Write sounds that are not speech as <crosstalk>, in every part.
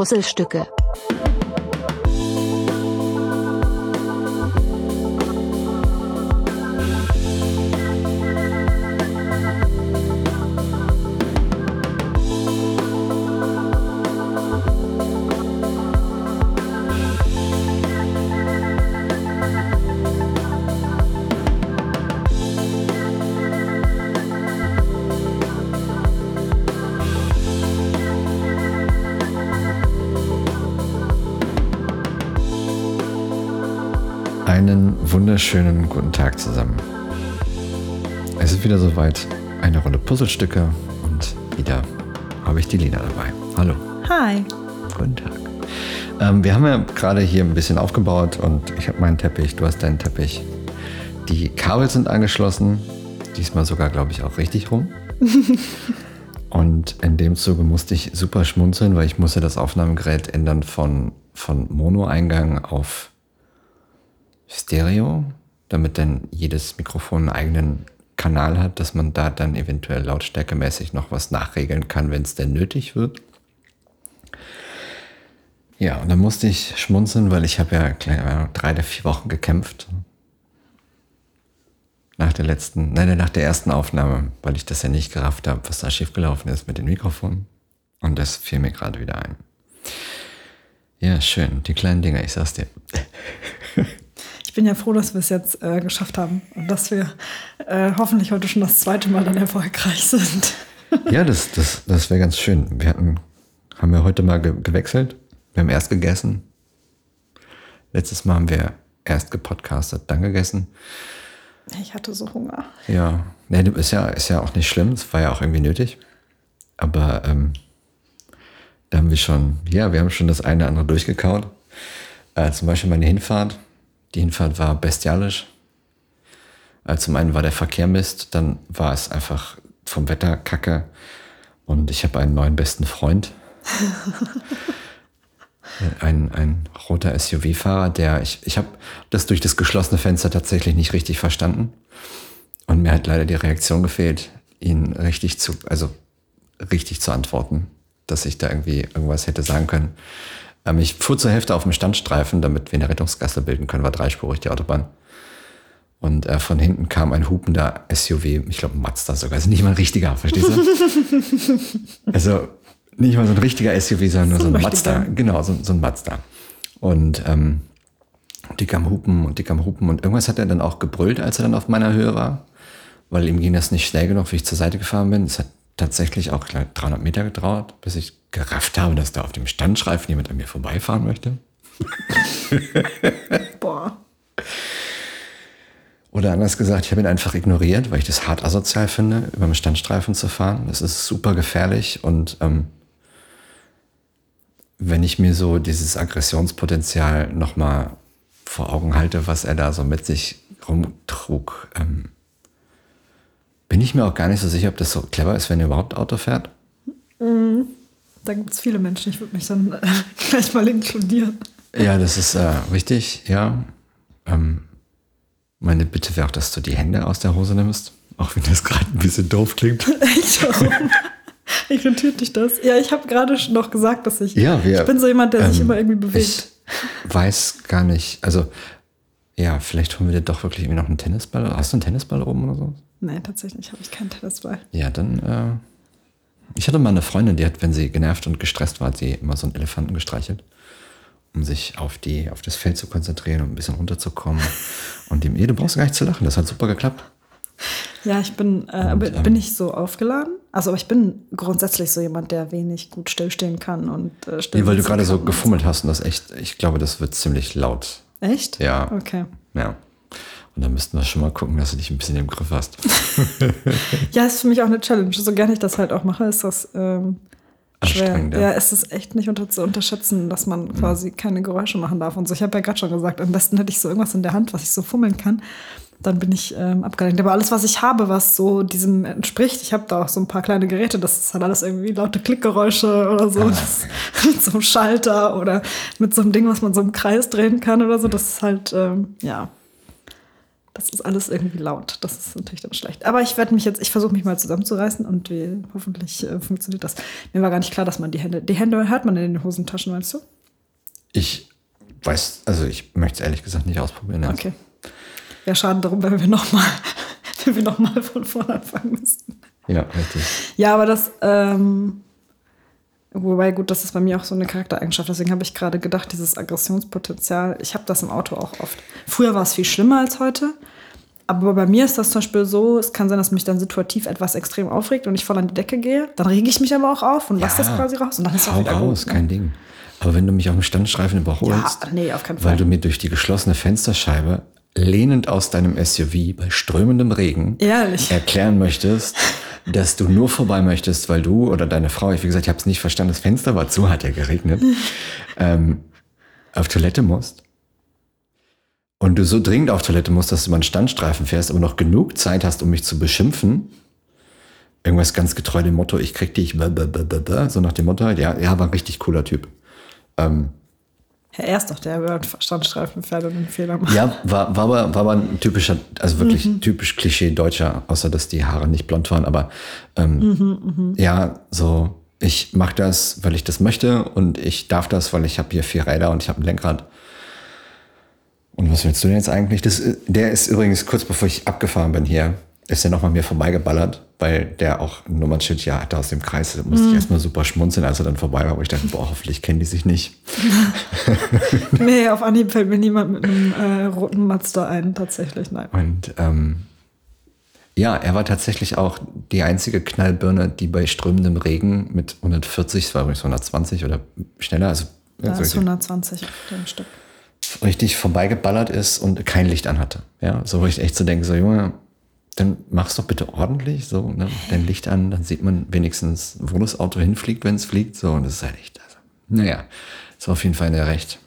Puzzlestücke. Wunderschönen guten Tag zusammen. Es ist wieder soweit. Eine Rolle Puzzlestücke und wieder habe ich die Lina dabei. Hallo. Hi. Guten Tag. Ähm, wir haben ja gerade hier ein bisschen aufgebaut und ich habe meinen Teppich, du hast deinen Teppich. Die Kabel sind angeschlossen. Diesmal sogar, glaube ich, auch richtig rum. <laughs> und in dem Zuge musste ich super schmunzeln, weil ich musste das Aufnahmegerät ändern von, von Mono-Eingang auf Stereo, damit dann jedes Mikrofon einen eigenen Kanal hat, dass man da dann eventuell lautstärkemäßig noch was nachregeln kann, wenn es denn nötig wird. Ja, und dann musste ich schmunzeln, weil ich habe ja drei oder vier Wochen gekämpft. Nach der letzten, nein, nach der ersten Aufnahme, weil ich das ja nicht gerafft habe, was da schiefgelaufen ist mit dem Mikrofon. Und das fiel mir gerade wieder ein. Ja, schön, die kleinen Dinger, ich sag's dir. Ich bin ja froh, dass wir es jetzt äh, geschafft haben und dass wir äh, hoffentlich heute schon das zweite Mal dann erfolgreich sind. <laughs> ja, das, das, das wäre ganz schön. Wir hatten, haben wir heute mal ge gewechselt. Wir haben erst gegessen. Letztes Mal haben wir erst gepodcastet, dann gegessen. Ich hatte so Hunger. Ja, nee, ist ja, ist ja auch nicht schlimm. Es war ja auch irgendwie nötig. Aber ähm, da haben wir schon, ja, wir haben schon das eine oder andere durchgekaut. Äh, zum Beispiel meine Hinfahrt die Hinfahrt war bestialisch. Also zum einen war der Verkehr Mist, dann war es einfach vom Wetter kacke. Und ich habe einen neuen besten Freund. <laughs> ein, ein roter SUV-Fahrer, der, ich, ich habe das durch das geschlossene Fenster tatsächlich nicht richtig verstanden. Und mir hat leider die Reaktion gefehlt, ihn richtig zu, also richtig zu antworten, dass ich da irgendwie irgendwas hätte sagen können. Ähm, ich fuhr zur Hälfte auf dem Standstreifen, damit wir eine Rettungsgasse bilden können, war dreispurig die Autobahn. Und äh, von hinten kam ein hupender SUV, ich glaube Mazda sogar, also nicht mal ein richtiger, verstehst du? <laughs> also nicht mal so ein richtiger SUV, sondern nur so, so ein Mazda. Genau, so, so, ein Mazda. Und ähm, die kam hupen und die kam hupen und irgendwas hat er dann auch gebrüllt, als er dann auf meiner Höhe war, weil ihm ging das nicht schnell genug, wie ich zur Seite gefahren bin. Es hat tatsächlich auch 300 Meter gedauert, bis ich gerafft habe, dass da auf dem Standstreifen jemand an mir vorbeifahren möchte. <laughs> Boah. Oder anders gesagt, ich habe ihn einfach ignoriert, weil ich das hart asozial finde, über den Standstreifen zu fahren. Das ist super gefährlich und ähm, wenn ich mir so dieses Aggressionspotenzial nochmal vor Augen halte, was er da so mit sich rumtrug, ähm, bin ich mir auch gar nicht so sicher, ob das so clever ist, wenn er überhaupt Auto fährt. Mhm. Da gibt es viele Menschen. Ich würde mich dann äh, <laughs> gleich mal inkludieren. Ja, das ist äh, richtig, ja. Ähm, meine Bitte wäre auch, dass du die Hände aus der Hose nimmst. Auch wenn das gerade ein bisschen doof klingt. Echt? Warum? Irritiert dich das? Ja, ich habe gerade noch gesagt, dass ich. Ja, wir, ich bin so jemand, der ähm, sich immer irgendwie bewegt. Ich weiß gar nicht. Also, ja, vielleicht holen wir dir doch wirklich irgendwie noch einen Tennisball. Hast du einen Tennisball oben oder so? Nein, tatsächlich habe ich keinen Tennisball. Ja, dann. Äh, ich hatte mal eine Freundin, die hat, wenn sie genervt und gestresst war, hat sie immer so einen Elefanten gestreichelt, um sich auf, die, auf das Feld zu konzentrieren und ein bisschen runterzukommen. Und dem, du brauchst gar nicht zu lachen, das hat super geklappt. Ja, ich bin, äh, und, ähm, bin ich so aufgeladen. Also, aber ich bin grundsätzlich so jemand, der wenig gut stillstehen kann und äh, still Nee, weil du gerade so gefummelt hast und das echt, ich glaube, das wird ziemlich laut. Echt? Ja. Okay. Ja. Und dann müssten wir schon mal gucken, dass du dich ein bisschen im Griff hast. <laughs> ja, ist für mich auch eine Challenge. So gerne ich das halt auch mache, ist das ähm, schwer. Ja. ja, es ist echt nicht unter zu unterschätzen, dass man mhm. quasi keine Geräusche machen darf. Und so, ich habe ja gerade schon gesagt, am besten hätte ich so irgendwas in der Hand, was ich so fummeln kann. Dann bin ich ähm, abgelenkt. Aber alles, was ich habe, was so diesem entspricht, ich habe da auch so ein paar kleine Geräte, das ist halt alles irgendwie laute Klickgeräusche oder so. Ah, mit so einem Schalter oder mit so einem Ding, was man so im Kreis drehen kann oder so. Das ist halt, ähm, ja, das ist alles irgendwie laut. Das ist natürlich dann schlecht. Aber ich werde mich jetzt, ich versuche mich mal zusammenzureißen und wir, hoffentlich äh, funktioniert das. Mir war gar nicht klar, dass man die Hände, die Hände hört man in den Hosentaschen, meinst du? Ich weiß, also ich möchte es ehrlich gesagt nicht ausprobieren. Jetzt. Okay. Ja, schade darum, wenn wir nochmal <laughs> wenn wir von vorne anfangen müssten. Ja, richtig. Ja, aber das, ähm, Wobei, gut, das ist bei mir auch so eine Charaktereigenschaft. Deswegen habe ich gerade gedacht, dieses Aggressionspotenzial, ich habe das im Auto auch oft. Früher war es viel schlimmer als heute. Aber bei mir ist das zum Beispiel so, es kann sein, dass mich dann situativ etwas extrem aufregt und ich voll an die Decke gehe. Dann rege ich mich aber auch auf und ja, lasse das quasi raus. Und dann ist es auch wieder raus, gut, kein ne? Ding. Aber wenn du mich auf dem Standstreifen überholst, ja, nee, auf Fall. weil du mir durch die geschlossene Fensterscheibe lehnend aus deinem SUV bei strömendem Regen Ehrlich? erklären möchtest, <laughs> dass du nur vorbei möchtest, weil du oder deine Frau, ich wie gesagt, ich habe es nicht verstanden, das Fenster war zu, hat ja geregnet, <laughs> ähm, auf Toilette musst. Und du so dringend auf Toilette musst, dass du mal einen Standstreifen fährst, aber noch genug Zeit hast, um mich zu beschimpfen. Irgendwas ganz getreu dem Motto, ich krieg dich, so nach dem Motto, ja, ja, war ein richtig cooler Typ. Ähm, er ist doch der über Standstreifen fährt und einen Fehler macht. Ja, war, war, aber, war aber ein typischer, also wirklich mhm. typisch Klischee-Deutscher, außer dass die Haare nicht blond waren. Aber ähm, mhm, mh. ja, so, ich mache das, weil ich das möchte und ich darf das, weil ich habe hier vier Räder und ich habe ein Lenkrad. Und was willst du denn jetzt eigentlich? Das, der ist übrigens kurz bevor ich abgefahren bin hier, ist er nochmal mir vorbeigeballert, weil der auch ein Nummernschild ja hatte aus dem Kreis. Da musste mm. ich erstmal super schmunzeln, als er dann vorbei war, wo ich dachte, boah, hoffentlich kennen die sich nicht. <laughs> nee, auf Anhieb fällt mir niemand mit einem äh, roten Mazda ein, tatsächlich, nein. Und ähm, ja, er war tatsächlich auch die einzige Knallbirne, die bei strömendem Regen mit 140, es war übrigens 120 oder schneller, also ja, ist 120 auf dem Stück. Richtig vorbeigeballert ist und kein Licht anhatte. Ja, so wo ich echt zu so denken, so Junge, dann mach's doch bitte ordentlich, so, ne? Dein Licht an, dann sieht man wenigstens, wo das Auto hinfliegt, wenn es fliegt, so, und das ist halt echt, also, naja, ist auf jeden Fall der Recht.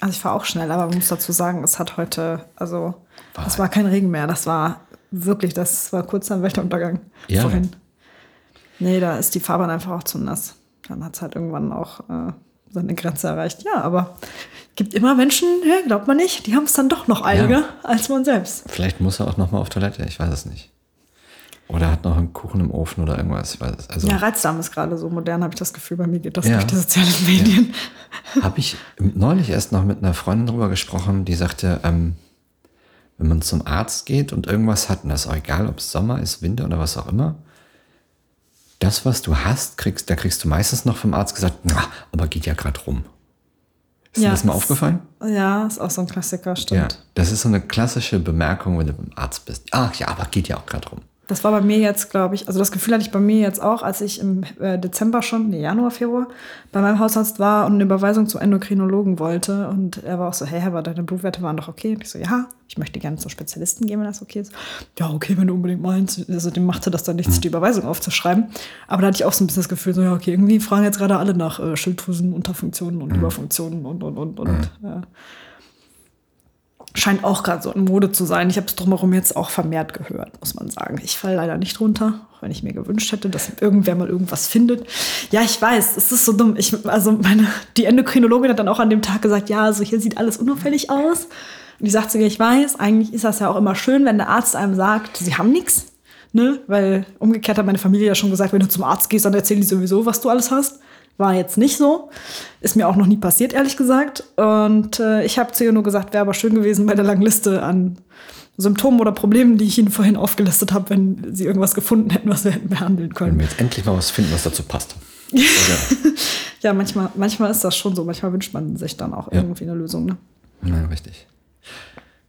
Also ich fahre auch schnell, aber man muss dazu sagen, es hat heute, also, war es war kein Regen mehr, das war wirklich, das war kurz am Weltuntergang ja. vorhin. Nee, da ist die Fahrbahn einfach auch zu nass. Dann hat es halt irgendwann auch äh, seine Grenze erreicht. Ja, aber gibt immer Menschen, ja, glaubt man nicht, die haben es dann doch noch eiliger ja. als man selbst. Vielleicht muss er auch noch mal auf Toilette, ich weiß es nicht. Oder hat noch einen Kuchen im Ofen oder irgendwas. Ich weiß es. Also, ja, Reizdarm ist gerade so modern, habe ich das Gefühl. Bei mir geht das ja. durch die sozialen Medien. Ja. Habe ich neulich erst noch mit einer Freundin drüber gesprochen, die sagte, ähm, wenn man zum Arzt geht und irgendwas hat, und das ist auch egal, ob es Sommer ist, Winter oder was auch immer, das, was du hast, kriegst, da kriegst du meistens noch vom Arzt gesagt, na, aber geht ja gerade rum. Ist ja, dir das mal aufgefallen? Ja, ist auch so ein Klassiker, stimmt. Ja, das ist so eine klassische Bemerkung, wenn du beim Arzt bist. Ach ja, aber geht ja auch gerade rum. Das war bei mir jetzt, glaube ich, also das Gefühl hatte ich bei mir jetzt auch, als ich im äh, Dezember schon, nee, Januar, Februar, bei meinem Hausarzt war und eine Überweisung zum Endokrinologen wollte. Und er war auch so, hey, aber deine Blutwerte waren doch okay. Und ich so, ja, ich möchte gerne zum Spezialisten gehen, wenn das okay ist. Ja, okay, wenn du unbedingt meinst. Also dem machte das dann nichts, die Überweisung aufzuschreiben. Aber da hatte ich auch so ein bisschen das Gefühl, so, ja, okay, irgendwie fragen jetzt gerade alle nach äh, Schilddrüsen, Unterfunktionen und mhm. Überfunktionen und, und, und, und. Mhm. Ja scheint auch gerade so in Mode zu sein. Ich habe es drumherum jetzt auch vermehrt gehört, muss man sagen. Ich falle leider nicht runter, auch wenn ich mir gewünscht hätte, dass irgendwer mal irgendwas findet. Ja, ich weiß, es ist so dumm. Ich, also meine, die Endokrinologin hat dann auch an dem Tag gesagt, ja, also hier sieht alles unauffällig aus. Und die sagt zu mir, ich weiß, eigentlich ist das ja auch immer schön, wenn der Arzt einem sagt, sie haben nichts. Ne? Weil umgekehrt hat meine Familie ja schon gesagt, wenn du zum Arzt gehst, dann erzählen die sowieso, was du alles hast. War jetzt nicht so. Ist mir auch noch nie passiert, ehrlich gesagt. Und äh, ich habe zu ihr nur gesagt, wäre aber schön gewesen bei der langen Liste an Symptomen oder Problemen, die ich Ihnen vorhin aufgelistet habe, wenn Sie irgendwas gefunden hätten, was wir hätten behandeln können. Wenn wir jetzt endlich mal was finden, was dazu passt. <laughs> ja, manchmal, manchmal ist das schon so. Manchmal wünscht man sich dann auch ja. irgendwie eine Lösung. Ne? Nein, richtig.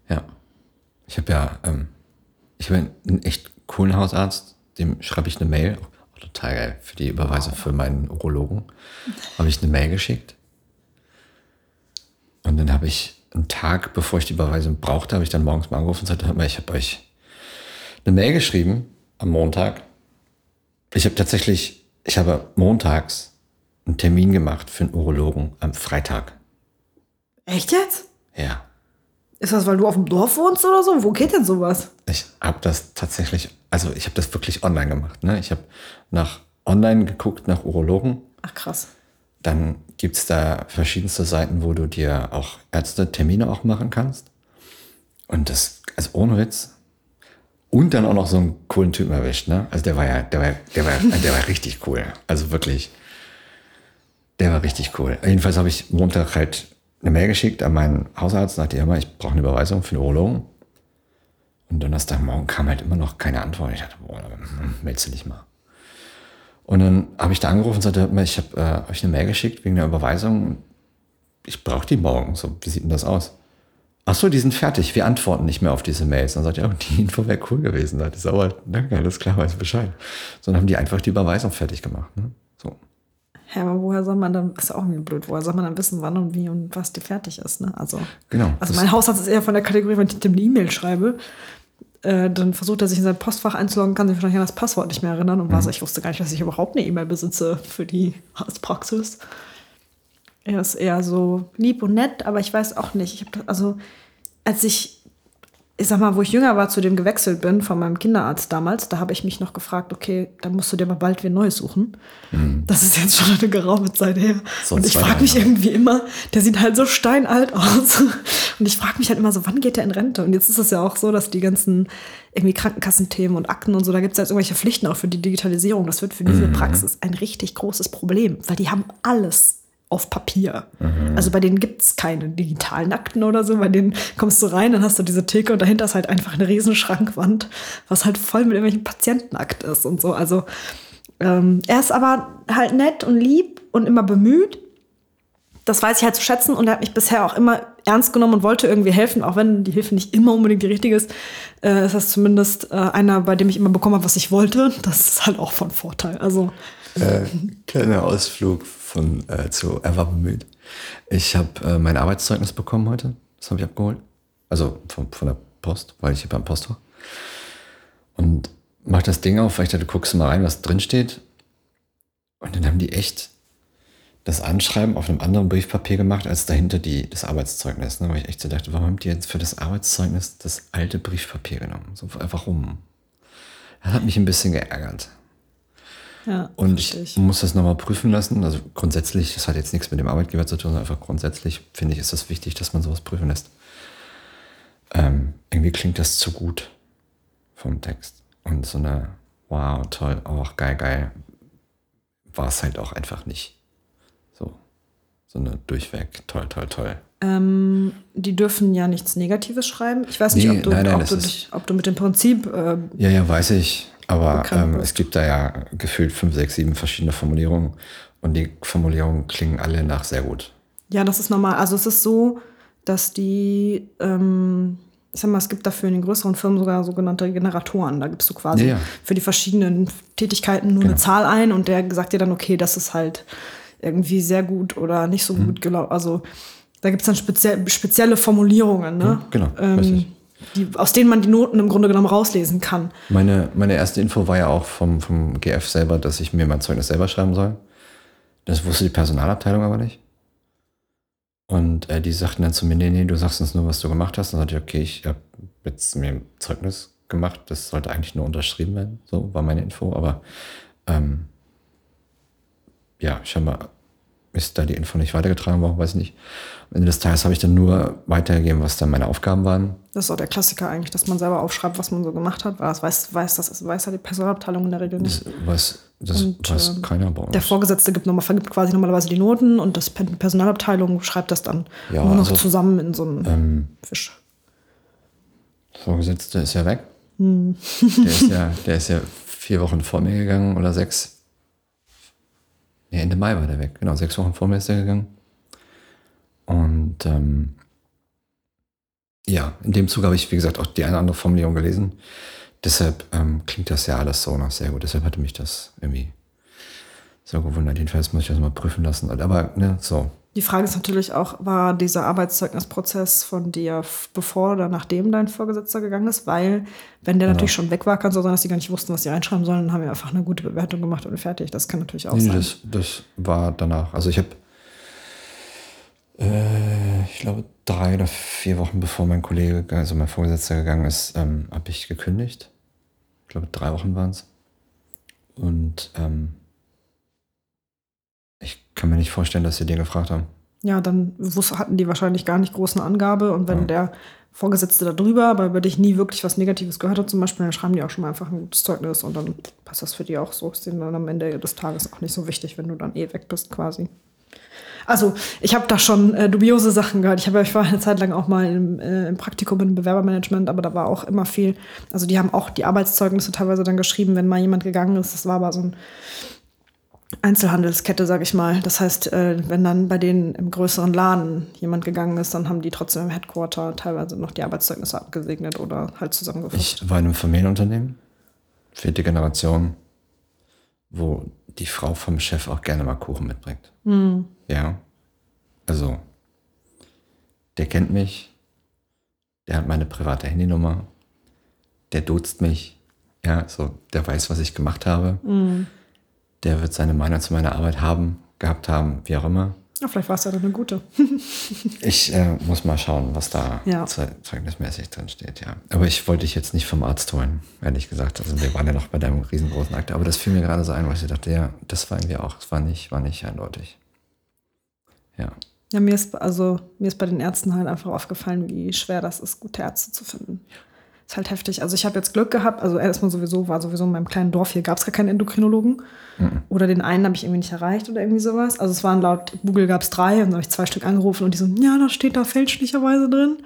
Ja. Ich habe ja, ähm, ich habe einen echt coolen Hausarzt, dem schreibe ich eine Mail, total geil. Für die Überweisung für meinen Urologen habe ich eine Mail geschickt. Und dann habe ich einen Tag, bevor ich die Überweisung brauchte, habe ich dann morgens mal angerufen und gesagt, hör mal, ich habe euch eine Mail geschrieben am Montag. Ich habe tatsächlich, ich habe montags einen Termin gemacht für einen Urologen am Freitag. Echt jetzt? Ja. Ist das, weil du auf dem Dorf wohnst oder so? Wo geht denn sowas? Ich habe das tatsächlich, also ich habe das wirklich online gemacht. Ne? Ich habe nach online geguckt, nach Urologen. Ach krass. Dann gibt es da verschiedenste Seiten, wo du dir auch Ärzte-Termine auch machen kannst. Und das also ohne Witz. Und dann auch noch so einen coolen Typen erwischt, ne? Also der war ja, der war, der war, der war richtig cool. Also wirklich. Der war richtig cool. Jedenfalls habe ich Montag halt eine Mail geschickt an meinen Hausarzt, sagte ja mal, ich brauche eine Überweisung für den Urologen. Und Donnerstagmorgen kam halt immer noch keine Antwort. Ich dachte, boah, meldest du dich mal. Und dann habe ich da angerufen und sagte, ich habe äh, euch eine Mail geschickt wegen der Überweisung. Ich brauche die morgen. So, wie sieht denn das aus? Ach so, die sind fertig. Wir antworten nicht mehr auf diese Mails. Dann sagt er, oh, die Info wäre cool gewesen. Da ist aber, danke, alles klar, weiß Bescheid. So, dann haben die einfach die Überweisung fertig gemacht. Ne? So. Ja, aber woher soll man dann, ist ja auch irgendwie blöd, woher soll man dann wissen, wann und wie und was die fertig ist, ne? Also, genau, also mein Hausarzt ist eher von der Kategorie, wenn ich dem eine E-Mail schreibe, äh, dann versucht er sich in sein Postfach einzuloggen, kann sich wahrscheinlich an das Passwort nicht mehr erinnern und mhm. war so, ich wusste gar nicht, dass ich überhaupt eine E-Mail besitze für die Arztpraxis. Er ist eher so lieb und nett, aber ich weiß auch nicht. Ich hab, also, als ich ich sag mal, wo ich jünger war, zu dem gewechselt bin, von meinem Kinderarzt damals, da habe ich mich noch gefragt, okay, dann musst du dir mal bald wieder Neues suchen. Mhm. Das ist jetzt schon eine geraume Zeit her. So und ich frage mich irgendwie immer, der sieht halt so steinalt aus. <laughs> Und ich frage mich halt immer so, wann geht der in Rente? Und jetzt ist es ja auch so, dass die ganzen irgendwie Krankenkassenthemen und Akten und so, da gibt es jetzt irgendwelche Pflichten auch für die Digitalisierung. Das wird für diese mhm. Praxis ein richtig großes Problem, weil die haben alles auf Papier. Mhm. Also bei denen gibt es keine digitalen Akten oder so. Bei denen kommst du rein, dann hast du diese Theke und dahinter ist halt einfach eine riesen Schrankwand, was halt voll mit irgendwelchen Patientenakt ist und so. Also ähm, er ist aber halt nett und lieb und immer bemüht. Das weiß ich halt zu schätzen und er hat mich bisher auch immer ernst genommen und wollte irgendwie helfen, auch wenn die Hilfe nicht immer unbedingt die richtige ist. Äh, ist das zumindest äh, einer, bei dem ich immer bekommen habe, was ich wollte. Das ist halt auch von Vorteil. Also äh, kleiner Ausflug von, äh, zu Er war bemüht. Ich habe äh, mein Arbeitszeugnis bekommen heute. Das habe ich abgeholt. Also von, von der Post, weil ich hier beim Post war. Und mach das Ding auf, weil ich dachte, du guckst mal rein, was drin steht. Und dann haben die echt das Anschreiben auf einem anderen Briefpapier gemacht, als dahinter die, das Arbeitszeugnis. Ne? Weil ich echt so dachte, warum habt ihr jetzt für das Arbeitszeugnis das alte Briefpapier genommen? So, warum? Das hat mich ein bisschen geärgert. Ja, und ich, ich, muss das nochmal prüfen lassen. Also grundsätzlich, das hat jetzt nichts mit dem Arbeitgeber zu tun, sondern einfach grundsätzlich finde ich, ist das wichtig, dass man sowas prüfen lässt. Ähm, irgendwie klingt das zu gut vom Text. Und so eine, wow, toll, auch geil, geil, war es halt auch einfach nicht. So, so eine durchweg, toll, toll, toll. Ähm, die dürfen ja nichts Negatives schreiben. Ich weiß nicht, nee, ob, du, nein, nein, ob, du dich, ob, du, mit dem Prinzip. Äh, ja, ja, weiß ich. Aber ähm, es gibt da ja gefühlt fünf, sechs, sieben verschiedene Formulierungen und die Formulierungen klingen alle nach sehr gut. Ja, das ist normal. Also es ist so, dass die, ähm, ich sag mal, es gibt dafür in den größeren Firmen sogar sogenannte Generatoren. Da gibst du quasi ja, ja. für die verschiedenen Tätigkeiten nur genau. eine Zahl ein und der sagt dir dann, okay, das ist halt irgendwie sehr gut oder nicht so mhm. gut gelaufen. Also da gibt es dann spezie spezielle Formulierungen. Ne? Mhm, genau. Ähm, die, aus denen man die Noten im Grunde genommen rauslesen kann. Meine, meine erste Info war ja auch vom, vom GF selber, dass ich mir mein Zeugnis selber schreiben soll. Das wusste die Personalabteilung aber nicht. Und äh, die sagten dann zu mir, nee, nee, du sagst uns nur, was du gemacht hast. Dann sagte ich, okay, ich habe jetzt mir ein Zeugnis gemacht, das sollte eigentlich nur unterschrieben werden. So war meine Info. Aber ähm, ja, scheinbar ist da die Info nicht weitergetragen worden, weiß ich nicht. Am Ende des Tages habe ich dann nur weitergegeben, was dann meine Aufgaben waren. Das ist auch der Klassiker eigentlich, dass man selber aufschreibt, was man so gemacht hat. Das weiß, weiß, das weiß ja die Personalabteilung in der Regel nicht. Das weiß, das und, weiß äh, keiner bei uns. Der Vorgesetzte gibt, nochmal, vergibt quasi normalerweise die Noten und das die Personalabteilung schreibt das dann ja, nur noch also, zusammen in so einen ähm, Fisch. Vorgesetzte ist ja weg. Hm. der, ist ja, der ist ja vier Wochen vor mir gegangen oder sechs. Nee, Ende Mai war der weg. Genau, sechs Wochen vor mir ist er gegangen. Und ähm, ja, in dem Zug habe ich, wie gesagt, auch die eine oder andere Formulierung gelesen. Deshalb ähm, klingt das ja alles so noch sehr gut. Deshalb hatte mich das irgendwie so gewundert. Jedenfalls muss ich das mal prüfen lassen. Aber ne, so. Die Frage ist natürlich auch, war dieser Arbeitszeugnisprozess von dir bevor oder nachdem dein Vorgesetzter gegangen ist? Weil, wenn der genau. natürlich schon weg war, kann es auch sein, dass die gar nicht wussten, was sie reinschreiben sollen. Dann haben wir einfach eine gute Bewertung gemacht und fertig. Das kann natürlich auch nee, sein. Das, das war danach. Also ich habe, äh, ich glaube, drei oder vier Wochen bevor mein Kollege, also mein Vorgesetzter gegangen ist, ähm, habe ich gekündigt. Ich glaube, drei Wochen waren es. Und ähm, ich kann mir nicht vorstellen, dass sie den gefragt haben. Ja, dann hatten die wahrscheinlich gar nicht groß eine Angabe und wenn ja. der Vorgesetzte da drüber, aber über dich nie wirklich was Negatives gehört hat, zum Beispiel, dann schreiben die auch schon mal einfach ein gutes Zeugnis und dann passt das für die auch so. Ist denen dann am Ende des Tages auch nicht so wichtig, wenn du dann eh weg bist quasi. Also, ich habe da schon äh, dubiose Sachen gehört. Ich, hab, ich war eine Zeit lang auch mal im, äh, im Praktikum im Bewerbermanagement, aber da war auch immer viel. Also, die haben auch die Arbeitszeugnisse teilweise dann geschrieben, wenn mal jemand gegangen ist. Das war aber so ein Einzelhandelskette, sag ich mal. Das heißt, äh, wenn dann bei denen im größeren Laden jemand gegangen ist, dann haben die trotzdem im Headquarter teilweise noch die Arbeitszeugnisse abgesegnet oder halt zusammengefasst. Ich war in einem Familienunternehmen, vierte Generation, wo die Frau vom Chef auch gerne mal Kuchen mitbringt. Mhm. Ja. Also, der kennt mich, der hat meine private Handynummer, der duzt mich, ja, so, der weiß, was ich gemacht habe. Mhm der wird seine Meinung zu meiner Arbeit haben, gehabt haben, wie auch immer. Ja, vielleicht war es ja dann eine gute. <laughs> ich äh, muss mal schauen, was da ja. zeugnismäßig drin steht, ja. Aber ich wollte dich jetzt nicht vom Arzt holen, ehrlich gesagt. Also wir waren ja noch bei deinem riesengroßen Akt. Aber das fiel mir gerade so ein, weil ich dachte, ja, das war irgendwie auch, das war nicht, war nicht eindeutig. Ja. Ja, mir ist, also, mir ist bei den Ärzten halt einfach aufgefallen, wie schwer das ist, gute Ärzte zu finden. Ist halt heftig. Also ich habe jetzt Glück gehabt, also erstmal sowieso, war sowieso in meinem kleinen Dorf hier, gab es gar keinen Endokrinologen. Mhm. Oder den einen habe ich irgendwie nicht erreicht oder irgendwie sowas. Also es waren laut Google gab es drei und dann habe ich zwei Stück angerufen und die so, ja, das steht da fälschlicherweise drin.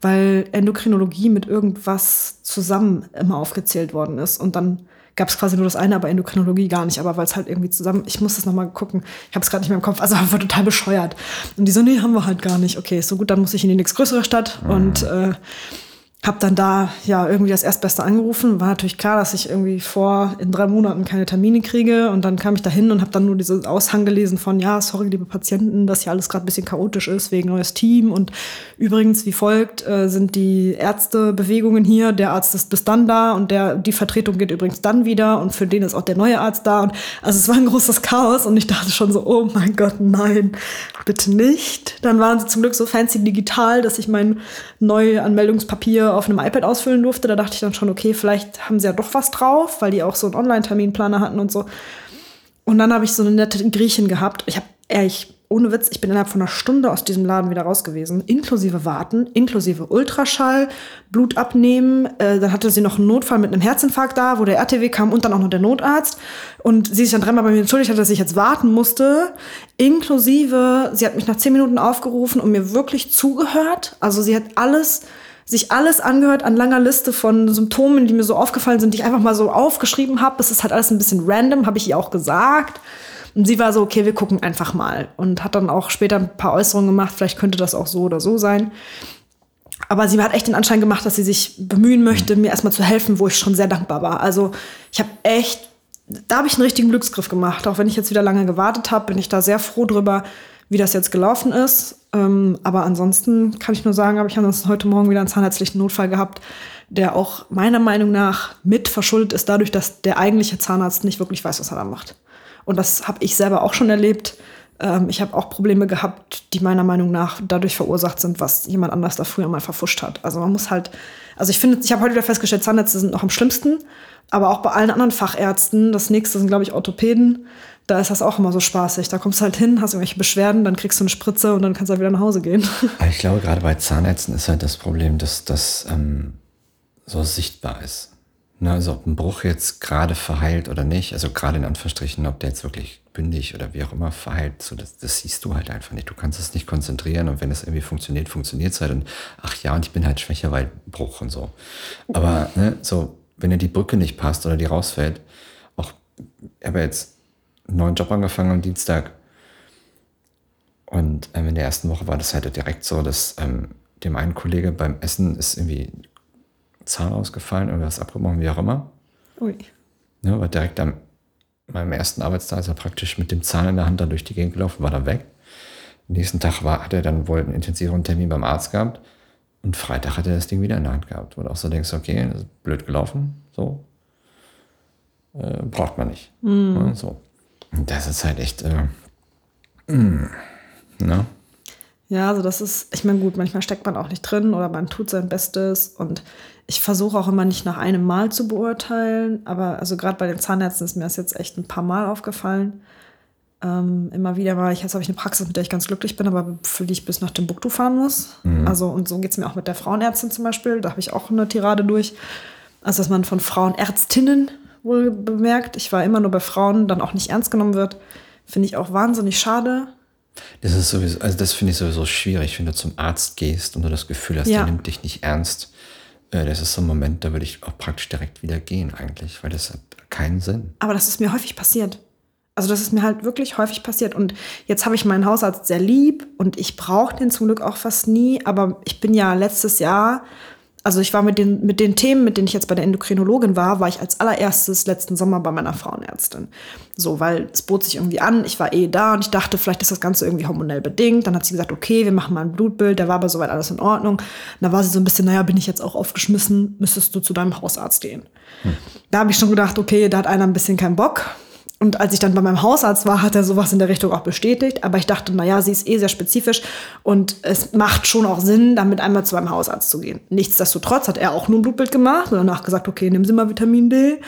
Weil Endokrinologie mit irgendwas zusammen immer aufgezählt worden ist. Und dann gab es quasi nur das eine, aber Endokrinologie gar nicht. Aber weil es halt irgendwie zusammen, ich muss das nochmal gucken. Ich habe es gerade nicht mehr im Kopf. Also <laughs> einfach total bescheuert. Und die so, nee, haben wir halt gar nicht. Okay, so gut, dann muss ich in die nächstgrößere Stadt. Mhm. Und äh, habe dann da ja irgendwie das Erstbeste angerufen. War natürlich klar, dass ich irgendwie vor in drei Monaten keine Termine kriege. Und dann kam ich da hin und habe dann nur diesen Aushang gelesen von, ja, sorry, liebe Patienten, dass hier alles gerade ein bisschen chaotisch ist wegen neues Team. Und übrigens, wie folgt, äh, sind die Ärztebewegungen hier. Der Arzt ist bis dann da und der, die Vertretung geht übrigens dann wieder. Und für den ist auch der neue Arzt da. Und also es war ein großes Chaos. Und ich dachte schon so, oh mein Gott, nein, bitte nicht. Dann waren sie zum Glück so fancy digital, dass ich mein Neuanmeldungspapier auf einem iPad ausfüllen durfte. Da dachte ich dann schon, okay, vielleicht haben sie ja doch was drauf, weil die auch so einen Online-Terminplaner hatten und so. Und dann habe ich so eine nette Griechin gehabt. Ich habe ehrlich, ohne Witz, ich bin innerhalb von einer Stunde aus diesem Laden wieder raus gewesen, inklusive Warten, inklusive Ultraschall, Blut abnehmen. Äh, dann hatte sie noch einen Notfall mit einem Herzinfarkt da, wo der RTW kam und dann auch noch der Notarzt. Und sie sich dann dreimal bei mir entschuldigt hat, dass ich jetzt warten musste. Inklusive, sie hat mich nach zehn Minuten aufgerufen und mir wirklich zugehört. Also sie hat alles sich alles angehört an langer Liste von Symptomen, die mir so aufgefallen sind, die ich einfach mal so aufgeschrieben habe. Das ist halt alles ein bisschen random, habe ich ihr auch gesagt. Und sie war so, okay, wir gucken einfach mal. Und hat dann auch später ein paar Äußerungen gemacht, vielleicht könnte das auch so oder so sein. Aber sie hat echt den Anschein gemacht, dass sie sich bemühen möchte, mir erstmal zu helfen, wo ich schon sehr dankbar war. Also ich habe echt, da habe ich einen richtigen Glücksgriff gemacht. Auch wenn ich jetzt wieder lange gewartet habe, bin ich da sehr froh drüber, wie das jetzt gelaufen ist. Ähm, aber ansonsten kann ich nur sagen, habe ich ansonsten heute Morgen wieder einen zahnärztlichen Notfall gehabt, der auch meiner Meinung nach mit verschuldet ist dadurch, dass der eigentliche Zahnarzt nicht wirklich weiß, was er da macht. Und das habe ich selber auch schon erlebt. Ähm, ich habe auch Probleme gehabt, die meiner Meinung nach dadurch verursacht sind, was jemand anders da früher mal verfuscht hat. Also man muss halt, also ich finde, ich habe heute wieder festgestellt, Zahnärzte sind noch am schlimmsten, aber auch bei allen anderen Fachärzten. Das nächste sind, glaube ich, Orthopäden da ist das auch immer so spaßig. Da kommst du halt hin, hast irgendwelche Beschwerden, dann kriegst du eine Spritze und dann kannst du halt wieder nach Hause gehen. <laughs> Ich glaube, gerade bei Zahnärzten ist halt das Problem, dass das ähm, so sichtbar ist. Ne, also ob ein Bruch jetzt gerade verheilt oder nicht, also gerade in Anführungsstrichen, ob der jetzt wirklich bündig oder wie auch immer verheilt, so das, das siehst du halt einfach nicht. Du kannst es nicht konzentrieren und wenn es irgendwie funktioniert, funktioniert es halt. Und ach ja, und ich bin halt schwächer, weil Bruch und so. Aber ne, so, wenn dir die Brücke nicht passt oder die rausfällt, auch, aber jetzt einen neuen Job angefangen am Dienstag. Und ähm, in der ersten Woche war das halt direkt so, dass ähm, dem einen Kollege beim Essen ist irgendwie Zahn ausgefallen, irgendwas abgebrochen, wie auch immer. Ui. Ja, war direkt am meinem ersten Arbeitstag ist er praktisch mit dem Zahn in der Hand dann durch die Gegend gelaufen, war da weg. Am nächsten Tag war, hat er dann wohl einen intensiveren Termin beim Arzt gehabt. Und Freitag hat er das Ding wieder in der Hand gehabt. Wo du auch so denkst, okay, das ist blöd gelaufen, so. Äh, braucht man nicht. Mm. Ja, so. Das ist halt echt. Äh, mm, ne? Ja, also das ist, ich meine, gut, manchmal steckt man auch nicht drin oder man tut sein Bestes und ich versuche auch immer nicht nach einem Mal zu beurteilen, aber also gerade bei den Zahnärzten ist mir das jetzt echt ein paar Mal aufgefallen. Ähm, immer wieder mal, jetzt habe ich eine Praxis, mit der ich ganz glücklich bin, aber für die ich bis nach Timbuktu fahren muss. Mhm. Also, und so geht es mir auch mit der Frauenärztin zum Beispiel. Da habe ich auch eine Tirade durch. Also, dass man von Frauenärztinnen wohl bemerkt, ich war immer nur bei Frauen, dann auch nicht ernst genommen wird, finde ich auch wahnsinnig schade. Das ist sowieso, also das finde ich sowieso schwierig, wenn du zum Arzt gehst und du das Gefühl hast, ja. der nimmt dich nicht ernst. Äh, das ist so ein Moment, da würde ich auch praktisch direkt wieder gehen eigentlich, weil das hat keinen Sinn. Aber das ist mir häufig passiert. Also das ist mir halt wirklich häufig passiert. Und jetzt habe ich meinen Hausarzt sehr lieb und ich brauche den zum Glück auch fast nie. Aber ich bin ja letztes Jahr, also ich war mit den, mit den Themen, mit denen ich jetzt bei der Endokrinologin war, war ich als allererstes letzten Sommer bei meiner Frauenärztin. So, weil es bot sich irgendwie an, ich war eh da und ich dachte, vielleicht ist das Ganze irgendwie hormonell bedingt. Dann hat sie gesagt, okay, wir machen mal ein Blutbild, da war aber soweit alles in Ordnung. Und da war sie so ein bisschen, naja, bin ich jetzt auch aufgeschmissen, müsstest du zu deinem Hausarzt gehen. Hm. Da habe ich schon gedacht, okay, da hat einer ein bisschen keinen Bock und als ich dann bei meinem Hausarzt war, hat er sowas in der Richtung auch bestätigt. Aber ich dachte, naja, sie ist eh sehr spezifisch und es macht schon auch Sinn, damit einmal zu einem Hausarzt zu gehen. Nichtsdestotrotz hat er auch nur ein Blutbild gemacht und danach gesagt, okay, nehmen Sie mal Vitamin D.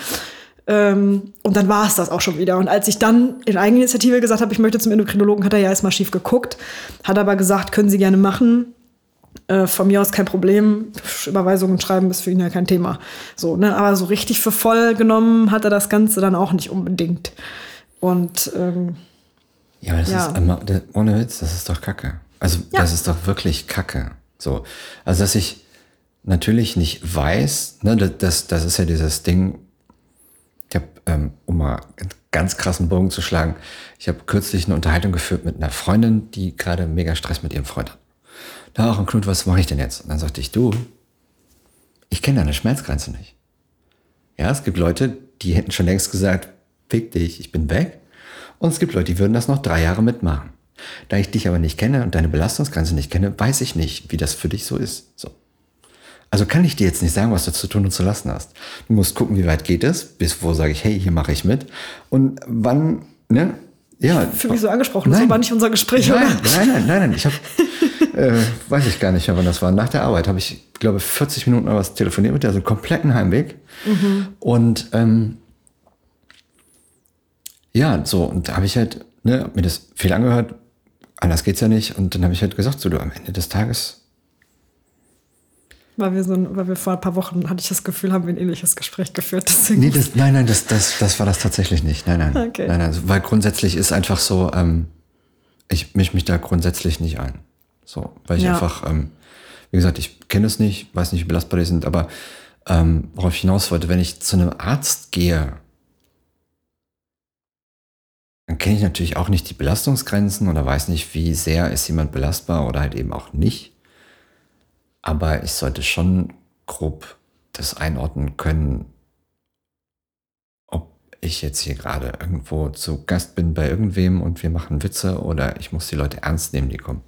Ähm, und dann war es das auch schon wieder. Und als ich dann in Eigeninitiative gesagt habe, ich möchte zum Endokrinologen, hat er ja erstmal schief geguckt, hat aber gesagt, können Sie gerne machen. Äh, von mir aus kein Problem. Überweisungen schreiben ist für ihn ja kein Thema. So, ne? Aber so richtig für voll genommen hat er das Ganze dann auch nicht unbedingt. Und ähm, ja, das ja. ist immer, ohne Witz, das ist doch Kacke. Also ja. das ist doch wirklich Kacke. So, also dass ich natürlich nicht weiß, ne, das, das ist ja dieses Ding. Ich habe, ähm, um mal einen ganz krassen Bogen zu schlagen, ich habe kürzlich eine Unterhaltung geführt mit einer Freundin, die gerade mega Stress mit ihrem Freund hat da auch, Knut, was mache ich denn jetzt? Und dann sagte ich, du, ich kenne deine Schmerzgrenze nicht. Ja, es gibt Leute, die hätten schon längst gesagt, fick dich, ich bin weg. Und es gibt Leute, die würden das noch drei Jahre mitmachen. Da ich dich aber nicht kenne und deine Belastungsgrenze nicht kenne, weiß ich nicht, wie das für dich so ist. So. Also kann ich dir jetzt nicht sagen, was du zu tun und zu lassen hast. Du musst gucken, wie weit geht es, bis wo sage ich, hey, hier mache ich mit. Und wann, ne? Ja. Fühle mich so angesprochen, nein. das war nicht unser Gespräch, nein, oder? Nein, nein, nein, nein. Ich habe <laughs> äh, weiß ich gar nicht mehr, wann das war. Nach der Arbeit habe ich, glaube 40 Minuten oder was telefoniert mit der, also einen kompletten Heimweg. Mhm. Und ähm, ja, so, und da habe ich halt ne, mir das viel angehört, anders geht's ja nicht. Und dann habe ich halt gesagt, so du, am Ende des Tages. Weil wir, so weil wir vor ein paar Wochen, hatte ich das Gefühl, haben wir ein ähnliches Gespräch geführt. Deswegen. Nee, das, nein, nein, das, das, das war das tatsächlich nicht. Nein, nein. Okay. nein, nein also, weil grundsätzlich ist einfach so, ähm, ich mische mich da grundsätzlich nicht ein. So, weil ich ja. einfach, ähm, wie gesagt, ich kenne es nicht, weiß nicht, wie belastbar die sind, aber ähm, worauf ich hinaus wollte, wenn ich zu einem Arzt gehe, dann kenne ich natürlich auch nicht die Belastungsgrenzen oder weiß nicht, wie sehr ist jemand belastbar oder halt eben auch nicht. Aber ich sollte schon grob das einordnen können, ob ich jetzt hier gerade irgendwo zu Gast bin bei irgendwem und wir machen Witze oder ich muss die Leute ernst nehmen, die kommen.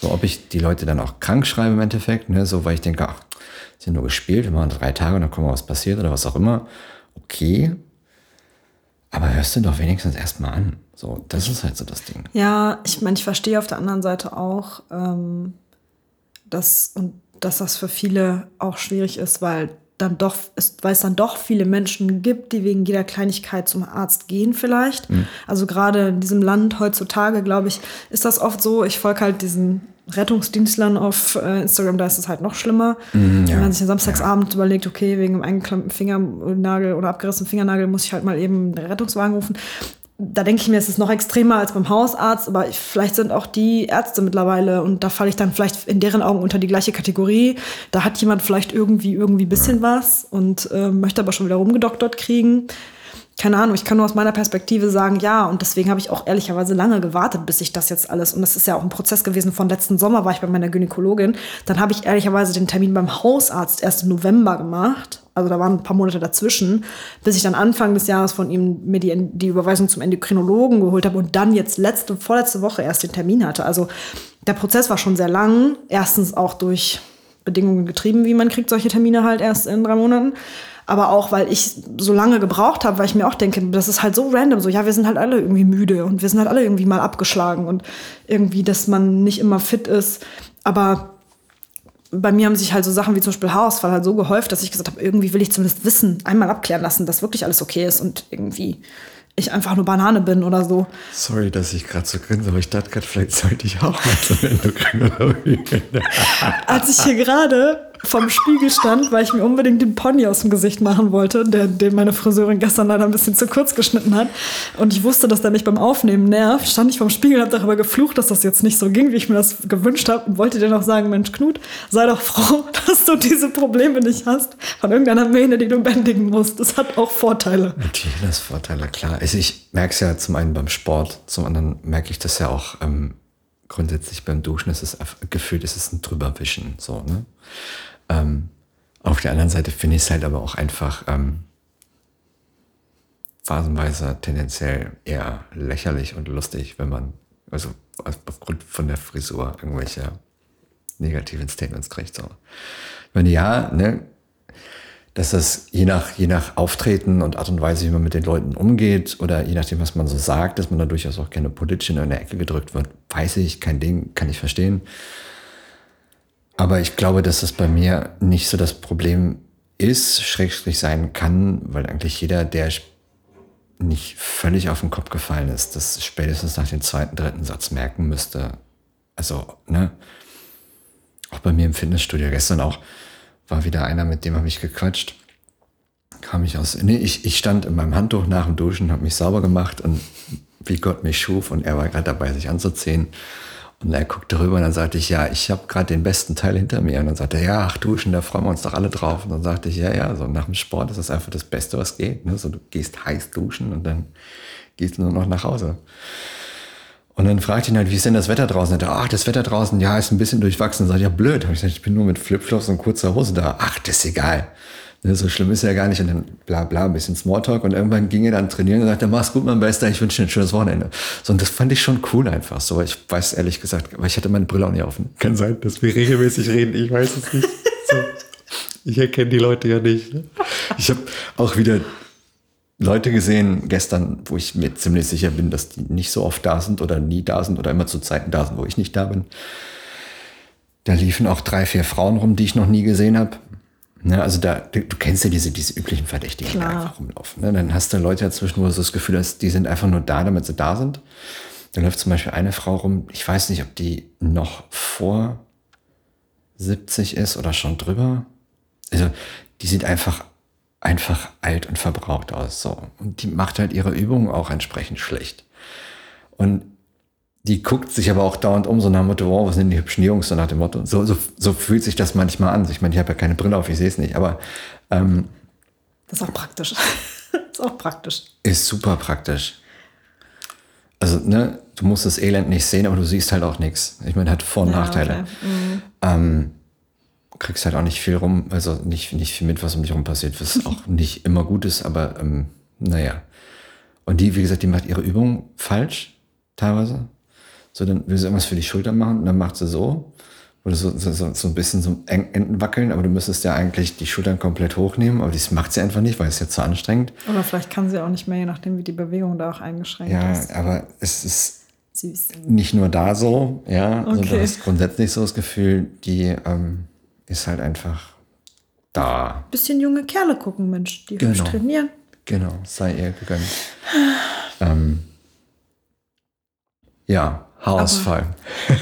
So, ob ich die Leute dann auch krank schreibe im Endeffekt, ne, so, weil ich denke, ach, sind nur gespielt, wir machen drei Tage und dann gucken wir, was passiert oder was auch immer. Okay. Aber hörst du doch wenigstens erstmal an. So, das ist halt so das Ding. Ja, ich meine, ich verstehe auf der anderen Seite auch, ähm, dass, und dass das für viele auch schwierig ist, weil dann doch, ist, weil es dann doch viele Menschen gibt, die wegen jeder Kleinigkeit zum Arzt gehen vielleicht. Mhm. Also gerade in diesem Land heutzutage, glaube ich, ist das oft so. Ich folge halt diesen Rettungsdienstlern auf äh, Instagram, da ist es halt noch schlimmer. Ja. Wenn man sich Samstagsabend ja. überlegt, okay, wegen einem eingeklemmten Fingernagel oder abgerissenen Fingernagel muss ich halt mal eben einen Rettungswagen rufen da denke ich mir, es ist noch extremer als beim Hausarzt, aber vielleicht sind auch die Ärzte mittlerweile und da falle ich dann vielleicht in deren Augen unter die gleiche Kategorie. Da hat jemand vielleicht irgendwie irgendwie bisschen was und äh, möchte aber schon wieder rumgedoktert kriegen. Keine Ahnung, ich kann nur aus meiner Perspektive sagen, ja, und deswegen habe ich auch ehrlicherweise lange gewartet, bis ich das jetzt alles, und das ist ja auch ein Prozess gewesen von letzten Sommer, war ich bei meiner Gynäkologin, dann habe ich ehrlicherweise den Termin beim Hausarzt erst im November gemacht also da waren ein paar Monate dazwischen, bis ich dann Anfang des Jahres von ihm mir die, die Überweisung zum Endokrinologen geholt habe und dann jetzt letzte, vorletzte Woche erst den Termin hatte. Also der Prozess war schon sehr lang. Erstens auch durch Bedingungen getrieben, wie man kriegt solche Termine halt erst in drei Monaten. Aber auch, weil ich so lange gebraucht habe, weil ich mir auch denke, das ist halt so random. So, ja, wir sind halt alle irgendwie müde und wir sind halt alle irgendwie mal abgeschlagen und irgendwie, dass man nicht immer fit ist. Aber bei mir haben sich halt so Sachen wie zum Beispiel Haarausfall halt so gehäuft, dass ich gesagt habe, irgendwie will ich zumindest wissen, einmal abklären lassen, dass wirklich alles okay ist und irgendwie ich einfach nur Banane bin oder so. Sorry, dass ich gerade so grinse, aber ich dachte gerade, vielleicht sollte ich auch mal zum Endokrinologen. <laughs> Als ich hier gerade vom Spiegel stand, weil ich mir unbedingt den Pony aus dem Gesicht machen wollte, der, den meine Friseurin gestern leider ein bisschen zu kurz geschnitten hat. Und ich wusste, dass der mich beim Aufnehmen nervt. Stand ich vom Spiegel und habe darüber geflucht, dass das jetzt nicht so ging, wie ich mir das gewünscht habe. Und wollte dir noch sagen, Mensch, Knut, sei doch froh, <laughs> dass du diese Probleme nicht hast von irgendeiner Mähne, die du bändigen musst. Das hat auch Vorteile. Natürlich das Vorteile, klar. Also ich merke es ja zum einen beim Sport, zum anderen merke ich das ja auch ähm, grundsätzlich beim Duschen. Es ist gefühlt, es ist ein Drüberwischen. So, ne? Ähm, auf der anderen Seite finde ich es halt aber auch einfach ähm, phasenweise tendenziell eher lächerlich und lustig, wenn man, also aufgrund von der Frisur irgendwelche negativen Statements kriegt. So. Ich meine, ja, ne, dass das je nach, je nach Auftreten und Art und Weise, wie man mit den Leuten umgeht oder je nachdem, was man so sagt, dass man da durchaus auch gerne politisch in eine Ecke gedrückt wird, weiß ich, kein Ding, kann ich verstehen. Aber ich glaube, dass das bei mir nicht so das Problem ist, schrägstrich sein kann, weil eigentlich jeder, der nicht völlig auf den Kopf gefallen ist, das spätestens nach dem zweiten, dritten Satz merken müsste. Also, ne? Auch bei mir im Fitnessstudio gestern auch war wieder einer, mit dem habe ich gequatscht. Kam ich aus, nee, ich, ich stand in meinem Handtuch nach dem Duschen, habe mich sauber gemacht und wie Gott mich schuf und er war gerade dabei, sich anzuziehen. Und er guckte rüber und dann sagte ich, ja, ich habe gerade den besten Teil hinter mir. Und dann sagte er, ja, ach duschen, da freuen wir uns doch alle drauf. Und dann sagte ich, ja, ja, so nach dem Sport ist das einfach das Beste, was geht. Ne? So, du gehst heiß duschen und dann gehst du nur noch nach Hause. Und dann fragte ich ihn halt, wie ist denn das Wetter draußen? Und er, ach, das Wetter draußen, ja, ist ein bisschen durchwachsen. Und sagte, ja, blöd. Hab ich gesagt, ich bin nur mit Flipflops und kurzer Hose da. Ach, das ist egal. Ne, so schlimm ist er ja gar nicht. Und dann bla bla, ein bisschen Smalltalk. Und irgendwann ging er dann trainieren und sagte, mach's gut, mein Bester, ich wünsche dir ein schönes Wochenende. So, und das fand ich schon cool einfach. So, ich weiß ehrlich gesagt, aber ich hatte meine Brille auch nicht offen. Kann sein, dass wir regelmäßig reden, ich weiß es nicht. So. Ich erkenne die Leute ja nicht. Ne? Ich habe auch wieder Leute gesehen gestern, wo ich mir ziemlich sicher bin, dass die nicht so oft da sind oder nie da sind oder immer zu Zeiten da sind, wo ich nicht da bin. Da liefen auch drei, vier Frauen rum, die ich noch nie gesehen habe. Ne, also da, du, du, kennst ja diese, diese üblichen Verdächtigen, Klar. die einfach rumlaufen. Ne? Dann hast du Leute dazwischen, wo du das Gefühl hast, die sind einfach nur da, damit sie da sind. Da läuft zum Beispiel eine Frau rum, ich weiß nicht, ob die noch vor 70 ist oder schon drüber. Also die sieht einfach, einfach alt und verbraucht aus. So. Und die macht halt ihre Übungen auch entsprechend schlecht. Und die guckt sich aber auch dauernd um, so nach dem Motto, wow, was sind die hübschen Jungs, so nach dem Motto. So, so, so fühlt sich das manchmal an. Ich meine, ich habe ja keine Brille auf, ich sehe es nicht, aber ähm, das ist auch praktisch. <laughs> das ist auch praktisch. Ist super praktisch. Also, ne, du musst das Elend nicht sehen, aber du siehst halt auch nichts. Ich meine, hat Vor- und ja, Nachteile. Okay. Mhm. Ähm, kriegst halt auch nicht viel rum, also nicht, nicht viel mit, was um dich rum passiert, was <laughs> auch nicht immer gut ist, aber ähm, naja. Und die, wie gesagt, die macht ihre Übung falsch, teilweise. So, dann will sie irgendwas für die Schulter machen und dann macht sie so. Oder so, so, so ein bisschen so Enden wackeln, aber du müsstest ja eigentlich die Schultern komplett hochnehmen, aber das macht sie einfach nicht, weil es ja zu anstrengend. Oder vielleicht kann sie auch nicht mehr, je nachdem, wie die Bewegung da auch eingeschränkt ja, ist. Ja, aber es ist Süß. nicht nur da so, ja, okay. sondern du hast grundsätzlich so das Gefühl, die ähm, ist halt einfach da. Bisschen junge Kerle gucken, Mensch, die genau. trainieren. Genau, sei ihr gegönnt. ähm, ja, Haarausfall.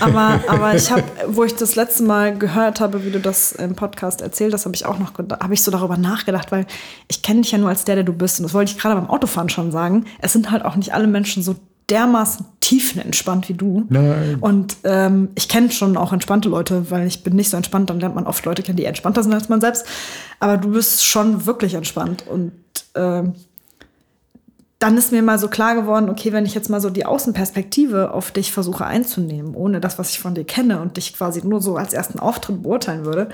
Aber, aber, aber ich habe, wo ich das letzte Mal gehört habe, wie du das im Podcast erzählt hast, habe ich auch noch, habe ich so darüber nachgedacht, weil ich kenne dich ja nur als der, der du bist. Und das wollte ich gerade beim Autofahren schon sagen. Es sind halt auch nicht alle Menschen so dermaßen tiefenentspannt wie du. Nein. Und ähm, ich kenne schon auch entspannte Leute, weil ich bin nicht so entspannt. Dann lernt man oft Leute kennen, die entspannter sind als man selbst. Aber du bist schon wirklich entspannt und ähm, dann ist mir mal so klar geworden, okay, wenn ich jetzt mal so die Außenperspektive auf dich versuche einzunehmen, ohne das, was ich von dir kenne und dich quasi nur so als ersten Auftritt beurteilen würde,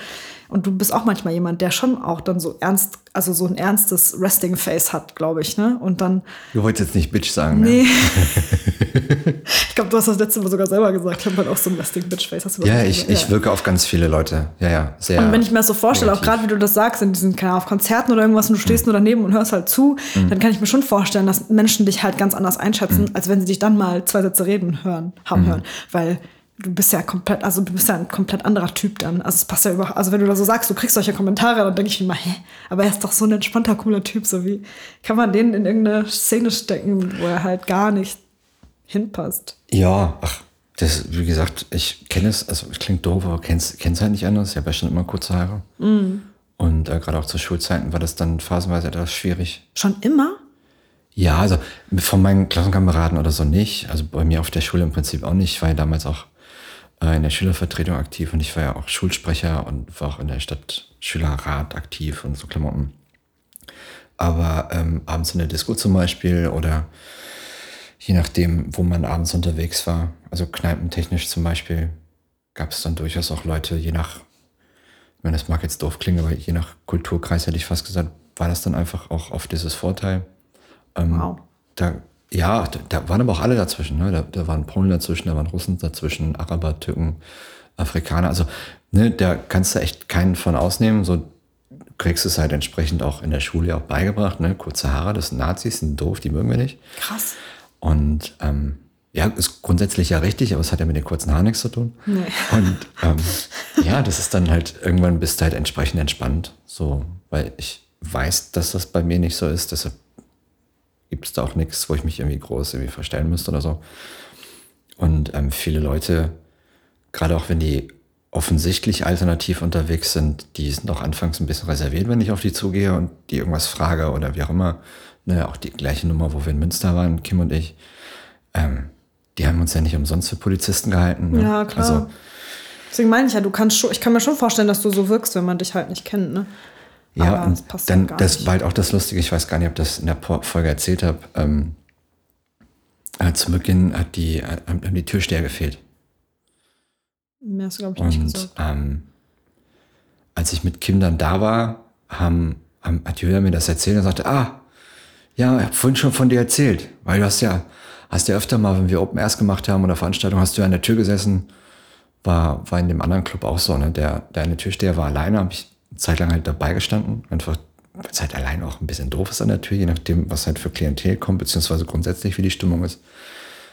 und du bist auch manchmal jemand, der schon auch dann so ernst, also so ein ernstes Resting Face hat, glaube ich, ne? Und dann. Du wolltest jetzt nicht Bitch sagen, ne? Nee. <laughs> ich glaube, du hast das letzte Mal sogar selber gesagt. Ich habe halt auch so ein Resting Bitch Face. Hast du ja, ich, ich wirke auf ganz viele Leute. Ja, ja, sehr. Und wenn ich mir das so vorstelle, negativ. auch gerade wie du das sagst, in diesen, keine auf Konzerten oder irgendwas und du stehst mhm. nur daneben und hörst halt zu, mhm. dann kann ich mir schon vorstellen, dass Menschen dich halt ganz anders einschätzen, mhm. als wenn sie dich dann mal zwei Sätze reden hören, haben mhm. hören. Weil du bist ja komplett, also du bist ja ein komplett anderer Typ dann. Also es passt ja über, also wenn du da so sagst, du kriegst solche Kommentare, dann denke ich mir immer, hä, aber er ist doch so ein entspannter, cooler Typ, so wie kann man den in irgendeine Szene stecken, wo er halt gar nicht hinpasst. Ja, ach, das, wie gesagt, ich kenne es, also es klingt doof, aber kenn's, kenn's halt nicht anders. Ich habe ja schon immer kurze Haare. Mm. Und äh, gerade auch zu Schulzeiten war das dann phasenweise etwas schwierig. Schon immer? Ja, also von meinen Klassenkameraden oder so nicht. Also bei mir auf der Schule im Prinzip auch nicht. Ich war ja damals auch in der Schülervertretung aktiv und ich war ja auch Schulsprecher und war auch in der Stadtschülerrat aktiv und so Klamotten. Aber ähm, abends in der Disco zum Beispiel oder je nachdem, wo man abends unterwegs war, also kneipentechnisch zum Beispiel, gab es dann durchaus auch Leute, je nach, ich meine, das mag jetzt doof klingen, aber je nach Kulturkreis hätte ich fast gesagt, war das dann einfach auch auf dieses Vorteil. Ähm, wow. Da ja, da, da, waren aber auch alle dazwischen. Ne? Da, da, waren Polen dazwischen, da waren Russen dazwischen, Araber, Türken, Afrikaner. Also ne, da kannst du echt keinen von ausnehmen. So kriegst du es halt entsprechend auch in der Schule auch beigebracht. Ne? Kurze Haare, das sind Nazis, sind doof, die mögen wir nicht. Krass. Und ähm, ja, ist grundsätzlich ja richtig, aber es hat ja mit den kurzen Haaren nichts zu tun. Nee. Und ähm, ja, das ist dann halt, irgendwann bist du halt entsprechend entspannt. So, weil ich weiß, dass das bei mir nicht so ist. Deshalb gibt es da auch nichts, wo ich mich irgendwie groß irgendwie verstellen müsste oder so. Und ähm, viele Leute, gerade auch wenn die offensichtlich alternativ unterwegs sind, die sind auch anfangs ein bisschen reserviert, wenn ich auf die zugehe und die irgendwas frage oder wie auch immer. Ne, auch die gleiche Nummer, wo wir in Münster waren, Kim und ich. Ähm, die haben uns ja nicht umsonst für Polizisten gehalten. Ne? Ja, klar. Also, Deswegen meine ich ja, du kannst schon, ich kann mir schon vorstellen, dass du so wirkst, wenn man dich halt nicht kennt, ne? Ja, Aber und das dann, das war halt auch das Lustige, ich weiß gar nicht, ob das in der Folge erzählt habe. Ähm, äh, zu Beginn hat die, äh, haben die Türsteher gefehlt. Mehr hast du, glaube ich, nicht gesagt. Ähm, als ich mit Kim dann da war, haben, haben, hat Julia mir das erzählt und sagte, ah, ja, ich habe vorhin schon von dir erzählt, weil du hast ja, hast ja öfter mal, wenn wir Open Airs gemacht haben oder Veranstaltungen, hast du ja an der Tür gesessen. War, war in dem anderen Club auch so, ne? Der, der eine Türsteher war alleine, habe ich Zeit lang halt dabei gestanden. Einfach, weil es halt allein auch ein bisschen doof ist an der Tür, je nachdem, was halt für Klientel kommt, beziehungsweise grundsätzlich, wie die Stimmung ist.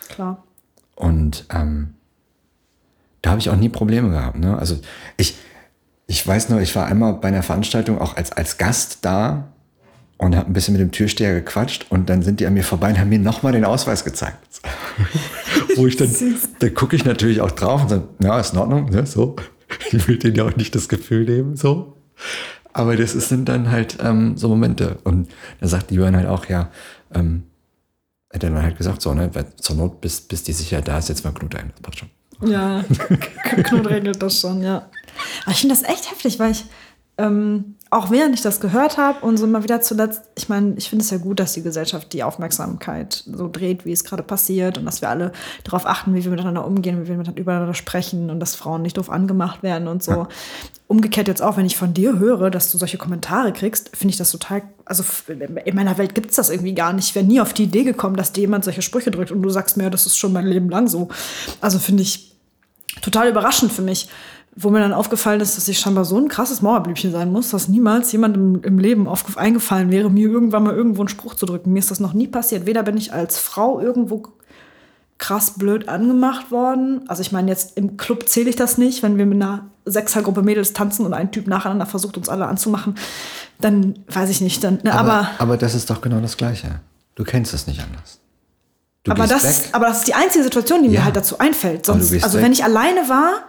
Klar. Und ähm, da habe ich auch nie Probleme gehabt. Ne? Also ich, ich weiß nur, ich war einmal bei einer Veranstaltung auch als, als Gast da und habe ein bisschen mit dem Türsteher gequatscht und dann sind die an mir vorbei und haben mir nochmal den Ausweis gezeigt. <laughs> Wo ich dann, da gucke ich natürlich auch drauf und sage, ja, ist in Ordnung, ne, so. Ich will denen ja auch nicht das Gefühl nehmen, so. Aber das sind dann halt ähm, so Momente. Und da sagt die Jörn halt auch, ja, ähm, hat er dann halt gesagt, so, ne, zur Not, bis, bis die Sicherheit da ist, jetzt mal Knut ein. Das passt schon. Ja, <laughs> Knut regelt das schon, ja. Aber ich finde das echt heftig, weil ich, ähm, auch während ich das gehört habe und so immer wieder zuletzt, ich meine, ich finde es ja gut, dass die Gesellschaft die Aufmerksamkeit so dreht, wie es gerade passiert und dass wir alle darauf achten, wie wir miteinander umgehen, wie wir miteinander übereinander sprechen und dass Frauen nicht doof angemacht werden und so. Ja. Umgekehrt jetzt auch, wenn ich von dir höre, dass du solche Kommentare kriegst, finde ich das total, also in meiner Welt gibt es das irgendwie gar nicht. Ich wäre nie auf die Idee gekommen, dass dir jemand solche Sprüche drückt und du sagst mir, das ist schon mein Leben lang so. Also finde ich total überraschend für mich wo mir dann aufgefallen ist, dass ich scheinbar so ein krasses Mauerblümchen sein muss, dass niemals jemandem im Leben eingefallen wäre, mir irgendwann mal irgendwo einen Spruch zu drücken. Mir ist das noch nie passiert. Weder bin ich als Frau irgendwo krass blöd angemacht worden. Also ich meine, jetzt im Club zähle ich das nicht, wenn wir mit einer Sechsergruppe Mädels tanzen und ein Typ nacheinander versucht, uns alle anzumachen, dann weiß ich nicht. Dann, ne, aber, aber, aber das ist doch genau das Gleiche. Du kennst es nicht anders. Du aber, das, aber das ist die einzige Situation, die ja. mir halt dazu einfällt. Sonst, also weg. wenn ich alleine war,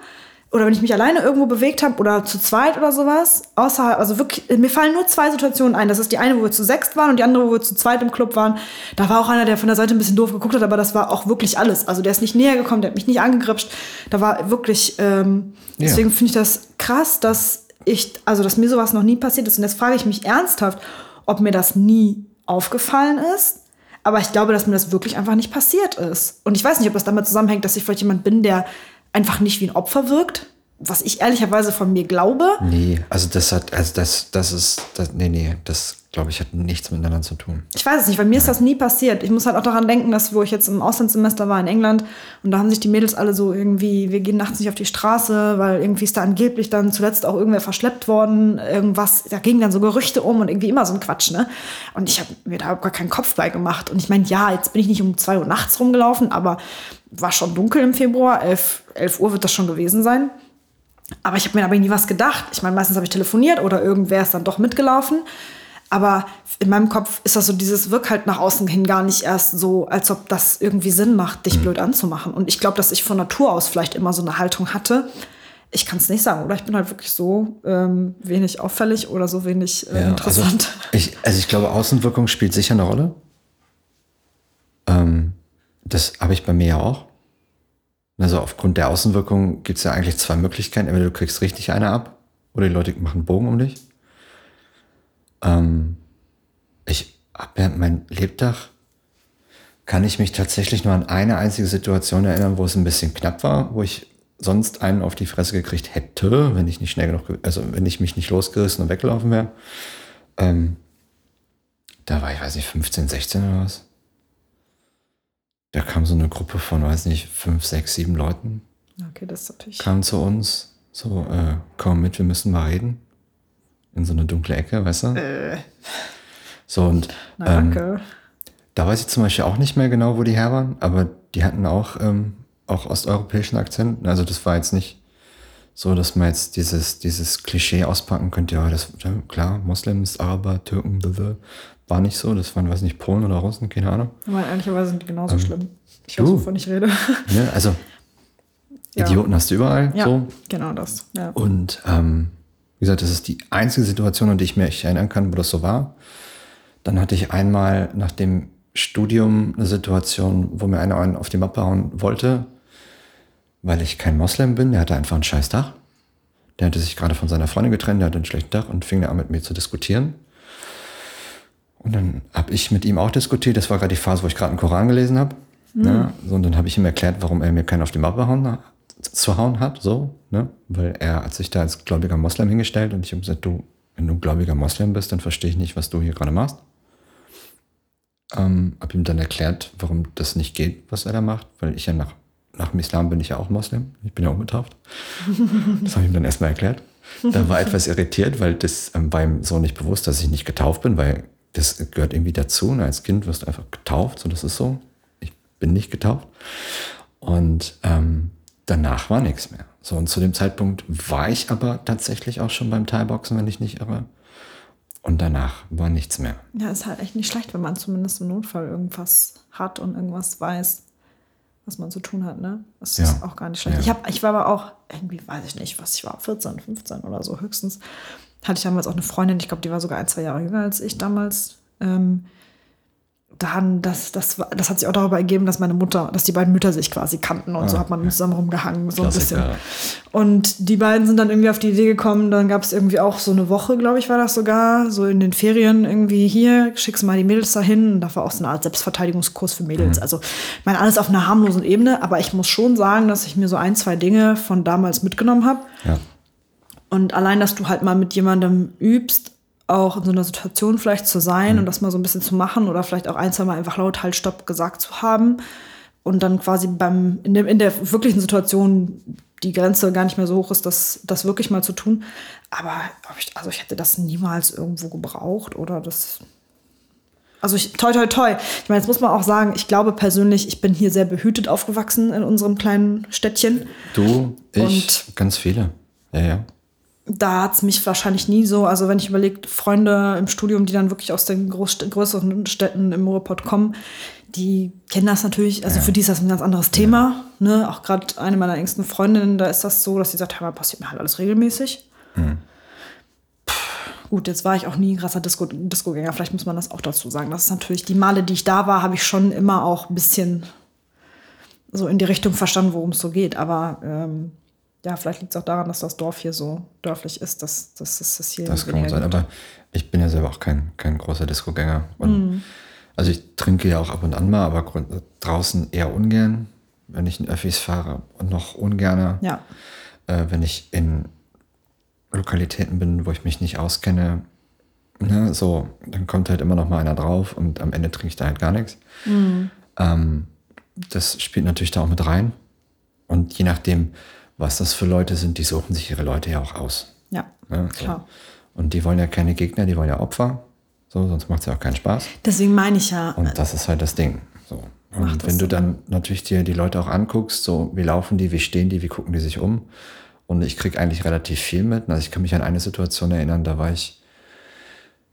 oder wenn ich mich alleine irgendwo bewegt habe oder zu zweit oder sowas, außerhalb, also wirklich, mir fallen nur zwei Situationen ein. Das ist die eine, wo wir zu sechst waren und die andere, wo wir zu zweit im Club waren. Da war auch einer, der von der Seite ein bisschen doof geguckt hat, aber das war auch wirklich alles. Also der ist nicht näher gekommen, der hat mich nicht angegripscht. Da war wirklich, ähm, ja. deswegen finde ich das krass, dass ich, also dass mir sowas noch nie passiert ist. Und jetzt frage ich mich ernsthaft, ob mir das nie aufgefallen ist. Aber ich glaube, dass mir das wirklich einfach nicht passiert ist. Und ich weiß nicht, ob das damit zusammenhängt, dass ich vielleicht jemand bin, der einfach nicht wie ein Opfer wirkt. Was ich ehrlicherweise von mir glaube. Nee, also das hat, also das, das ist, das, nee, nee, das glaube ich, hat nichts miteinander zu tun. Ich weiß es nicht, weil mir ist das nie passiert. Ich muss halt auch daran denken, dass, wo ich jetzt im Auslandssemester war in England und da haben sich die Mädels alle so irgendwie, wir gehen nachts nicht auf die Straße, weil irgendwie ist da angeblich dann zuletzt auch irgendwer verschleppt worden, irgendwas, da gingen dann so Gerüchte um und irgendwie immer so ein Quatsch, ne? Und ich habe mir da gar keinen Kopf bei gemacht. Und ich meine, ja, jetzt bin ich nicht um zwei Uhr nachts rumgelaufen, aber war schon dunkel im Februar, 11, 11 Uhr wird das schon gewesen sein. Aber ich habe mir aber nie was gedacht. Ich meine, meistens habe ich telefoniert oder irgendwer ist dann doch mitgelaufen. Aber in meinem Kopf ist das so, dieses Wirk halt nach außen hin gar nicht erst so, als ob das irgendwie Sinn macht, dich mhm. blöd anzumachen. Und ich glaube, dass ich von Natur aus vielleicht immer so eine Haltung hatte. Ich kann es nicht sagen, oder ich bin halt wirklich so ähm, wenig auffällig oder so wenig äh, ja, interessant. Also ich, also ich glaube, Außenwirkung spielt sicher eine Rolle. Ähm, das habe ich bei mir ja auch. Also aufgrund der Außenwirkung gibt es ja eigentlich zwei Möglichkeiten. Entweder du kriegst richtig eine ab oder die Leute machen Bogen um dich. Ähm, ich habe während mein Lebtag kann ich mich tatsächlich nur an eine einzige Situation erinnern, wo es ein bisschen knapp war, wo ich sonst einen auf die Fresse gekriegt hätte, wenn ich nicht schnell genug, also wenn ich mich nicht losgerissen und weggelaufen wäre. Ähm, da war ich, weiß nicht, 15, 16 oder was. Da kam so eine Gruppe von, weiß nicht, fünf, sechs, sieben Leuten. Okay, das ist natürlich. Kam zu uns, so, äh, komm mit, wir müssen mal reden. In so eine dunkle Ecke, weißt du? Äh. So, und Na, ähm, da weiß ich zum Beispiel auch nicht mehr genau, wo die her waren, aber die hatten auch, ähm, auch osteuropäischen Akzent. Also das war jetzt nicht so, dass man jetzt dieses, dieses Klischee auspacken könnte, ja, das, klar, Moslems, Araber, Türken, blablabla. War nicht so, das waren, weiß nicht, Polen oder Russen, keine Ahnung. Aber ehrlicherweise sind die genauso ähm, schlimm. Ich weiß, wovon ich rede. Ja, also <laughs> ja. Idioten hast du überall. Ja, so. genau das. Ja. Und ähm, wie gesagt, das ist die einzige Situation, an die ich mich erinnern kann, wo das so war. Dann hatte ich einmal nach dem Studium eine Situation, wo mir einer einen auf die Mappe hauen wollte, weil ich kein Moslem bin. Der hatte einfach ein scheiß Dach. Der hatte sich gerade von seiner Freundin getrennt, der hatte ein schlechtes Dach und fing an mit mir zu diskutieren. Und dann habe ich mit ihm auch diskutiert. Das war gerade die Phase, wo ich gerade einen Koran gelesen habe. Mhm. Ne? So, und dann habe ich ihm erklärt, warum er mir keinen auf die Mappe hauen, zu hauen hat. So, ne? Weil er hat sich da als gläubiger Moslem hingestellt und ich habe gesagt, du, wenn du ein gläubiger Moslem bist, dann verstehe ich nicht, was du hier gerade machst. Ähm, habe ihm dann erklärt, warum das nicht geht, was er da macht, weil ich ja nach, nach dem Islam bin ich ja auch Moslem. Ich bin ja ungetauft. <laughs> das habe ich ihm dann erstmal erklärt. Da war etwas irritiert, weil das ähm, war ihm so nicht bewusst, dass ich nicht getauft bin, weil das gehört irgendwie dazu. Und als Kind wirst du einfach getauft, so das ist so. Ich bin nicht getauft. Und ähm, danach war nichts mehr. So, und zu dem Zeitpunkt war ich aber tatsächlich auch schon beim Thai-Boxen, wenn ich nicht irre. Und danach war nichts mehr. Ja, ist halt echt nicht schlecht, wenn man zumindest im Notfall irgendwas hat und irgendwas weiß, was man zu tun hat, ne? Das ja. ist auch gar nicht schlecht. Ja. Ich, hab, ich war aber auch, irgendwie weiß ich nicht, was ich war, 14, 15 oder so höchstens hatte ich damals auch eine Freundin, ich glaube, die war sogar ein, zwei Jahre jünger als ich damals. Ähm, dann, das, das, das hat sich auch darüber ergeben, dass meine Mutter, dass die beiden Mütter sich quasi kannten und ah, so hat man zusammen rumgehangen, so Klassiker. ein bisschen. Und die beiden sind dann irgendwie auf die Idee gekommen, dann gab es irgendwie auch so eine Woche, glaube ich, war das sogar, so in den Ferien irgendwie hier, schickst mal die Mädels dahin. Und da war auch so eine Art Selbstverteidigungskurs für Mädels. Mhm. Also, ich meine, alles auf einer harmlosen Ebene, aber ich muss schon sagen, dass ich mir so ein, zwei Dinge von damals mitgenommen habe. Ja. Und allein, dass du halt mal mit jemandem übst, auch in so einer Situation vielleicht zu sein mhm. und das mal so ein bisschen zu machen oder vielleicht auch ein, zwei Mal einfach laut halt Stopp gesagt zu haben und dann quasi beim, in, dem, in der wirklichen Situation die Grenze gar nicht mehr so hoch ist, das, das wirklich mal zu tun. Aber ich, also ich hätte das niemals irgendwo gebraucht oder das. Also ich, toi, toi, toi. Ich meine, jetzt muss man auch sagen, ich glaube persönlich, ich bin hier sehr behütet aufgewachsen in unserem kleinen Städtchen. Du, ich, und ganz viele. Ja, ja da hat es mich wahrscheinlich nie so, also wenn ich überlege, Freunde im Studium, die dann wirklich aus den Großst größeren Städten im Ruhrpott kommen, die kennen das natürlich, also ja. für die ist das ein ganz anderes Thema. Ja. Ne? Auch gerade eine meiner engsten Freundinnen, da ist das so, dass sie sagt, ja, passiert mir halt alles regelmäßig. Mhm. gut, jetzt war ich auch nie ein krasser Disco, Disco-Gänger, vielleicht muss man das auch dazu sagen. Das ist natürlich, die Male, die ich da war, habe ich schon immer auch ein bisschen so in die Richtung verstanden, worum es so geht. Aber ähm, ja, vielleicht liegt es auch daran, dass das Dorf hier so dörflich ist, dass, dass, dass das hier. Das kann sein, aber ich bin ja selber auch kein, kein großer Disco-Gänger. Mm. Also ich trinke ja auch ab und an mal, aber draußen eher ungern, wenn ich in Öffis fahre und noch ungerner. Ja. äh, wenn ich in Lokalitäten bin, wo ich mich nicht auskenne, ne, so, dann kommt halt immer noch mal einer drauf und am Ende trinke ich da halt gar nichts. Mhm. Ähm, das spielt natürlich da auch mit rein. Und je nachdem, was das für Leute sind, die suchen sich ihre Leute ja auch aus. Ja, ne, so. klar. Und die wollen ja keine Gegner, die wollen ja Opfer. So, sonst macht es ja auch keinen Spaß. Deswegen meine ich ja. Und das ist halt das Ding. So. Und wenn du dann natürlich dir die Leute auch anguckst, so wie laufen die, wie stehen die, wie gucken die sich um. Und ich kriege eigentlich relativ viel mit. Also ich kann mich an eine Situation erinnern, da war ich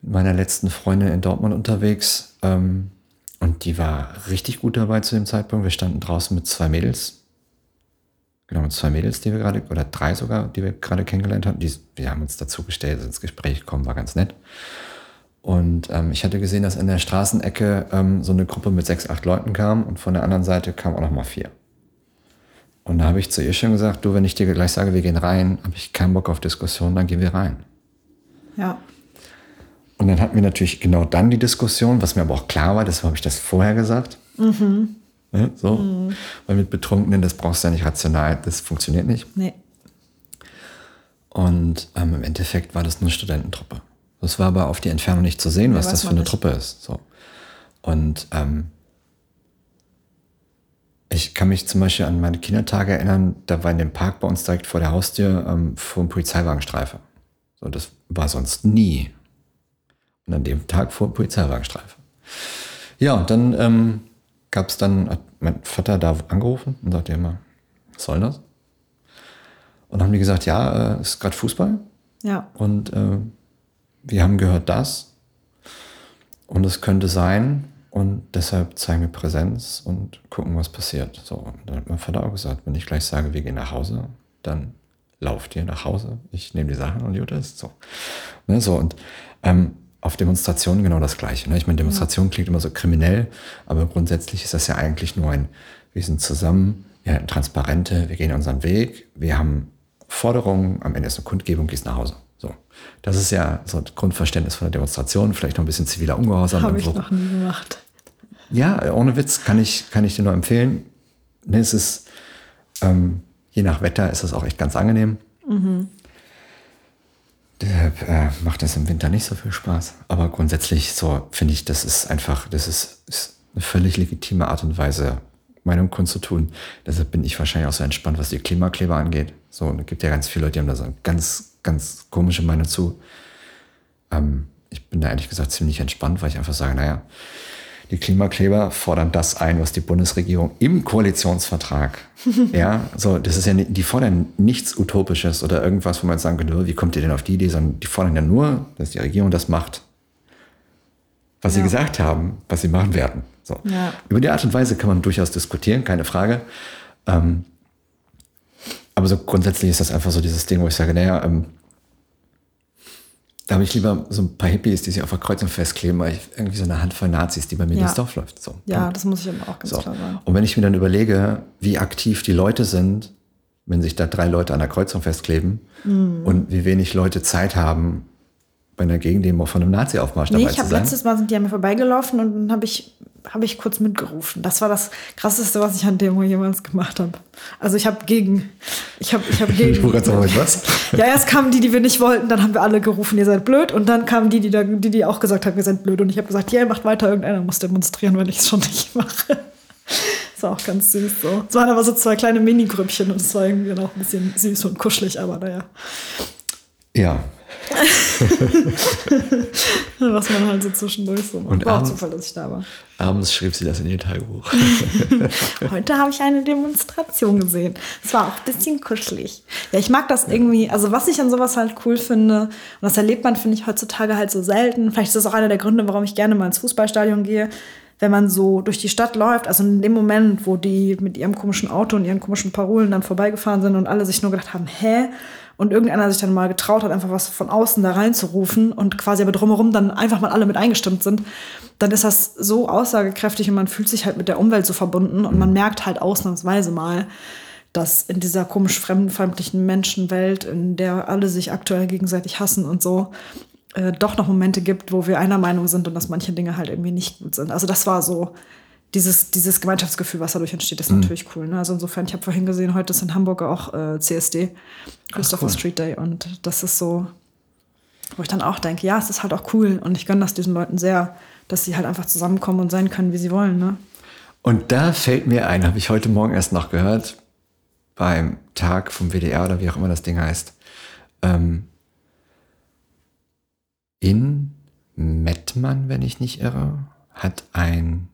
mit meiner letzten Freundin in Dortmund unterwegs. Ähm, und die war richtig gut dabei zu dem Zeitpunkt. Wir standen draußen mit zwei Mädels. Genau, mit zwei Mädels, die wir gerade, oder drei sogar, die wir gerade kennengelernt haben. Die, wir haben uns dazu gestellt, ins Gespräch gekommen, war ganz nett. Und ähm, ich hatte gesehen, dass in der Straßenecke ähm, so eine Gruppe mit sechs, acht Leuten kam und von der anderen Seite kamen auch noch mal vier. Und da habe ich zu ihr schon gesagt, du, wenn ich dir gleich sage, wir gehen rein, habe ich keinen Bock auf Diskussion, dann gehen wir rein. Ja. Und dann hatten wir natürlich genau dann die Diskussion, was mir aber auch klar war, deshalb habe ich das vorher gesagt. Mhm. Ja, so. Mhm. Weil mit Betrunkenen, das brauchst du ja nicht rational, das funktioniert nicht. Nee. Und ähm, im Endeffekt war das eine Studententruppe. Das war aber auf die Entfernung nicht zu sehen, was ja, das für eine nicht. Truppe ist. So. Und ähm, ich kann mich zum Beispiel an meine Kindertage erinnern, da war in dem Park bei uns direkt vor der Haustür ähm, vor einem Polizeiwagenstreife. So, das war sonst nie. Und an dem Tag vor Polizeiwagenstreife. Ja, und dann ähm, gab es dann, hat mein Vater da angerufen und sagte immer, was soll das? Und haben die gesagt, ja, es äh, ist gerade Fußball. Ja. Und äh, wir haben gehört das. Und es könnte sein, und deshalb zeigen wir Präsenz und gucken, was passiert. So, und dann hat mein Vater auch gesagt, wenn ich gleich sage, wir gehen nach Hause, dann lauft ihr nach Hause. Ich nehme die Sachen und gut ist. So. Ne, so und ähm, auf Demonstrationen genau das Gleiche. Ne? Ich meine, Demonstration klingt immer so kriminell, aber grundsätzlich ist das ja eigentlich nur ein, wir sind zusammen, wir halten Transparente, wir gehen unseren Weg, wir haben Forderungen, am Ende ist eine Kundgebung, gehst nach Hause. So. Das ist ja so ein Grundverständnis von der Demonstration, vielleicht noch ein bisschen ziviler Ungehorsam. Habe ich so. noch nie gemacht. Ja, ohne Witz kann ich, kann ich dir nur empfehlen. Nee, es ist, ähm, je nach Wetter ist das auch echt ganz angenehm. Mhm. Äh, macht das im Winter nicht so viel Spaß. Aber grundsätzlich so finde ich, das ist einfach, das ist, ist eine völlig legitime Art und Weise, Meinung kundzutun. Deshalb bin ich wahrscheinlich auch so entspannt, was die Klimakleber angeht. So, es gibt ja ganz viele Leute, die haben da so eine ganz, ganz komische Meinung zu. Ähm, ich bin da ehrlich gesagt ziemlich entspannt, weil ich einfach sage, naja, die Klimakleber fordern das ein, was die Bundesregierung im Koalitionsvertrag, <laughs> ja, so, das ist ja, die fordern nichts Utopisches oder irgendwas, wo man sagen könnte, wie kommt ihr denn auf die Idee, sondern die fordern ja nur, dass die Regierung das macht, was ja. sie gesagt haben, was sie machen werden. So. Ja. Über die Art und Weise kann man durchaus diskutieren, keine Frage. Ähm, aber so grundsätzlich ist das einfach so dieses Ding, wo ich sage, naja, ähm, da habe ich lieber so ein paar Hippies, die sich auf der Kreuzung festkleben, weil ich irgendwie so eine Handvoll Nazis, die bei mir ja. durchs Dorf läuft. So, ja, das muss ich immer auch ganz so. klar sagen. Und wenn ich mir dann überlege, wie aktiv die Leute sind, wenn sich da drei Leute an der Kreuzung festkleben mhm. und wie wenig Leute Zeit haben, bei einer Gegendemo von einem Nazi-Aufmarsch nee, dabei zu sein. Letztes Mal sind die an mir vorbeigelaufen und dann habe ich habe ich kurz mitgerufen. Das war das krasseste, was ich an Demo jemals gemacht habe. Also ich habe gegen, ich habe, ich habe <laughs> gegen. Ich sagen, was? <laughs> Ja, erst kamen die, die wir nicht wollten, dann haben wir alle gerufen, ihr seid blöd, und dann kamen die, die, da, die, die auch gesagt haben, wir sind blöd, und ich habe gesagt, ja, macht weiter, irgendeiner muss demonstrieren, wenn ich es schon nicht mache. <laughs> Das war auch ganz süß so. Es waren aber so zwei kleine Mini-Grüppchen und es war irgendwie noch ein bisschen süß und kuschelig, aber naja. Ja, <laughs> Was man halt so zwischendurch so macht. Und war auch Zufall, dass ich da war. Abends schrieb sie das in ihr Tagebuch. <laughs> Heute habe ich eine Demonstration gesehen. Es war auch ein bisschen kuschelig. Ja, ich mag das irgendwie, also was ich an sowas halt cool finde, und das erlebt man, finde ich, heutzutage halt so selten. Vielleicht ist das auch einer der Gründe, warum ich gerne mal ins Fußballstadion gehe wenn man so durch die Stadt läuft, also in dem Moment, wo die mit ihrem komischen Auto und ihren komischen Parolen dann vorbeigefahren sind und alle sich nur gedacht haben, hä? Und irgendeiner sich dann mal getraut hat, einfach was von außen da reinzurufen und quasi aber drumherum dann einfach mal alle mit eingestimmt sind, dann ist das so aussagekräftig und man fühlt sich halt mit der Umwelt so verbunden und man merkt halt ausnahmsweise mal, dass in dieser komisch fremdenfeindlichen Menschenwelt, in der alle sich aktuell gegenseitig hassen und so, äh, doch noch Momente gibt, wo wir einer Meinung sind und dass manche Dinge halt irgendwie nicht gut sind. Also das war so dieses, dieses Gemeinschaftsgefühl, was dadurch entsteht, ist mhm. natürlich cool. Ne? Also insofern, ich habe vorhin gesehen, heute ist in Hamburg auch äh, CSD, Christopher cool. Street Day. Und das ist so, wo ich dann auch denke, ja, es ist halt auch cool. Und ich gönne das diesen Leuten sehr, dass sie halt einfach zusammenkommen und sein können, wie sie wollen. Ne? Und da fällt mir ein, habe ich heute Morgen erst noch gehört, beim Tag vom WDR oder wie auch immer das Ding heißt. Ähm, in Mettmann, wenn ich nicht irre, hat ein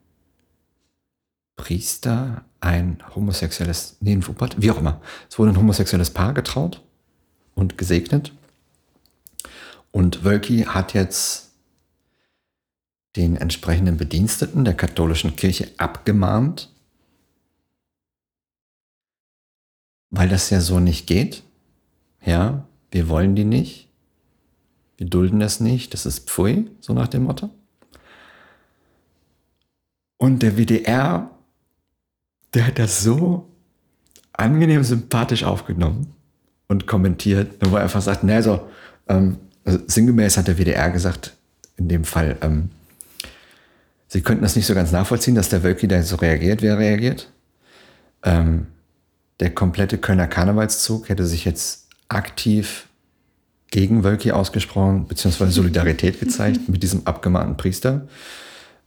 Priester ein homosexuelles, nee, ein Wuppertal, wie auch immer. Es wurde ein homosexuelles Paar getraut und gesegnet. Und Wölki hat jetzt den entsprechenden Bediensteten der katholischen Kirche abgemahnt, weil das ja so nicht geht. Ja, wir wollen die nicht. Wir dulden das nicht. Das ist Pfui, so nach dem Motto. Und der WDR der hat das so angenehm sympathisch aufgenommen und kommentiert, wo er einfach sagt, ne, so, ähm, also sinngemäß hat der WDR gesagt, in dem Fall, ähm, sie könnten das nicht so ganz nachvollziehen, dass der Wölki da so reagiert, wie er reagiert. Ähm, der komplette Kölner Karnevalszug hätte sich jetzt aktiv gegen Wölki ausgesprochen, beziehungsweise Solidarität gezeigt <laughs> mit diesem abgemahnten Priester.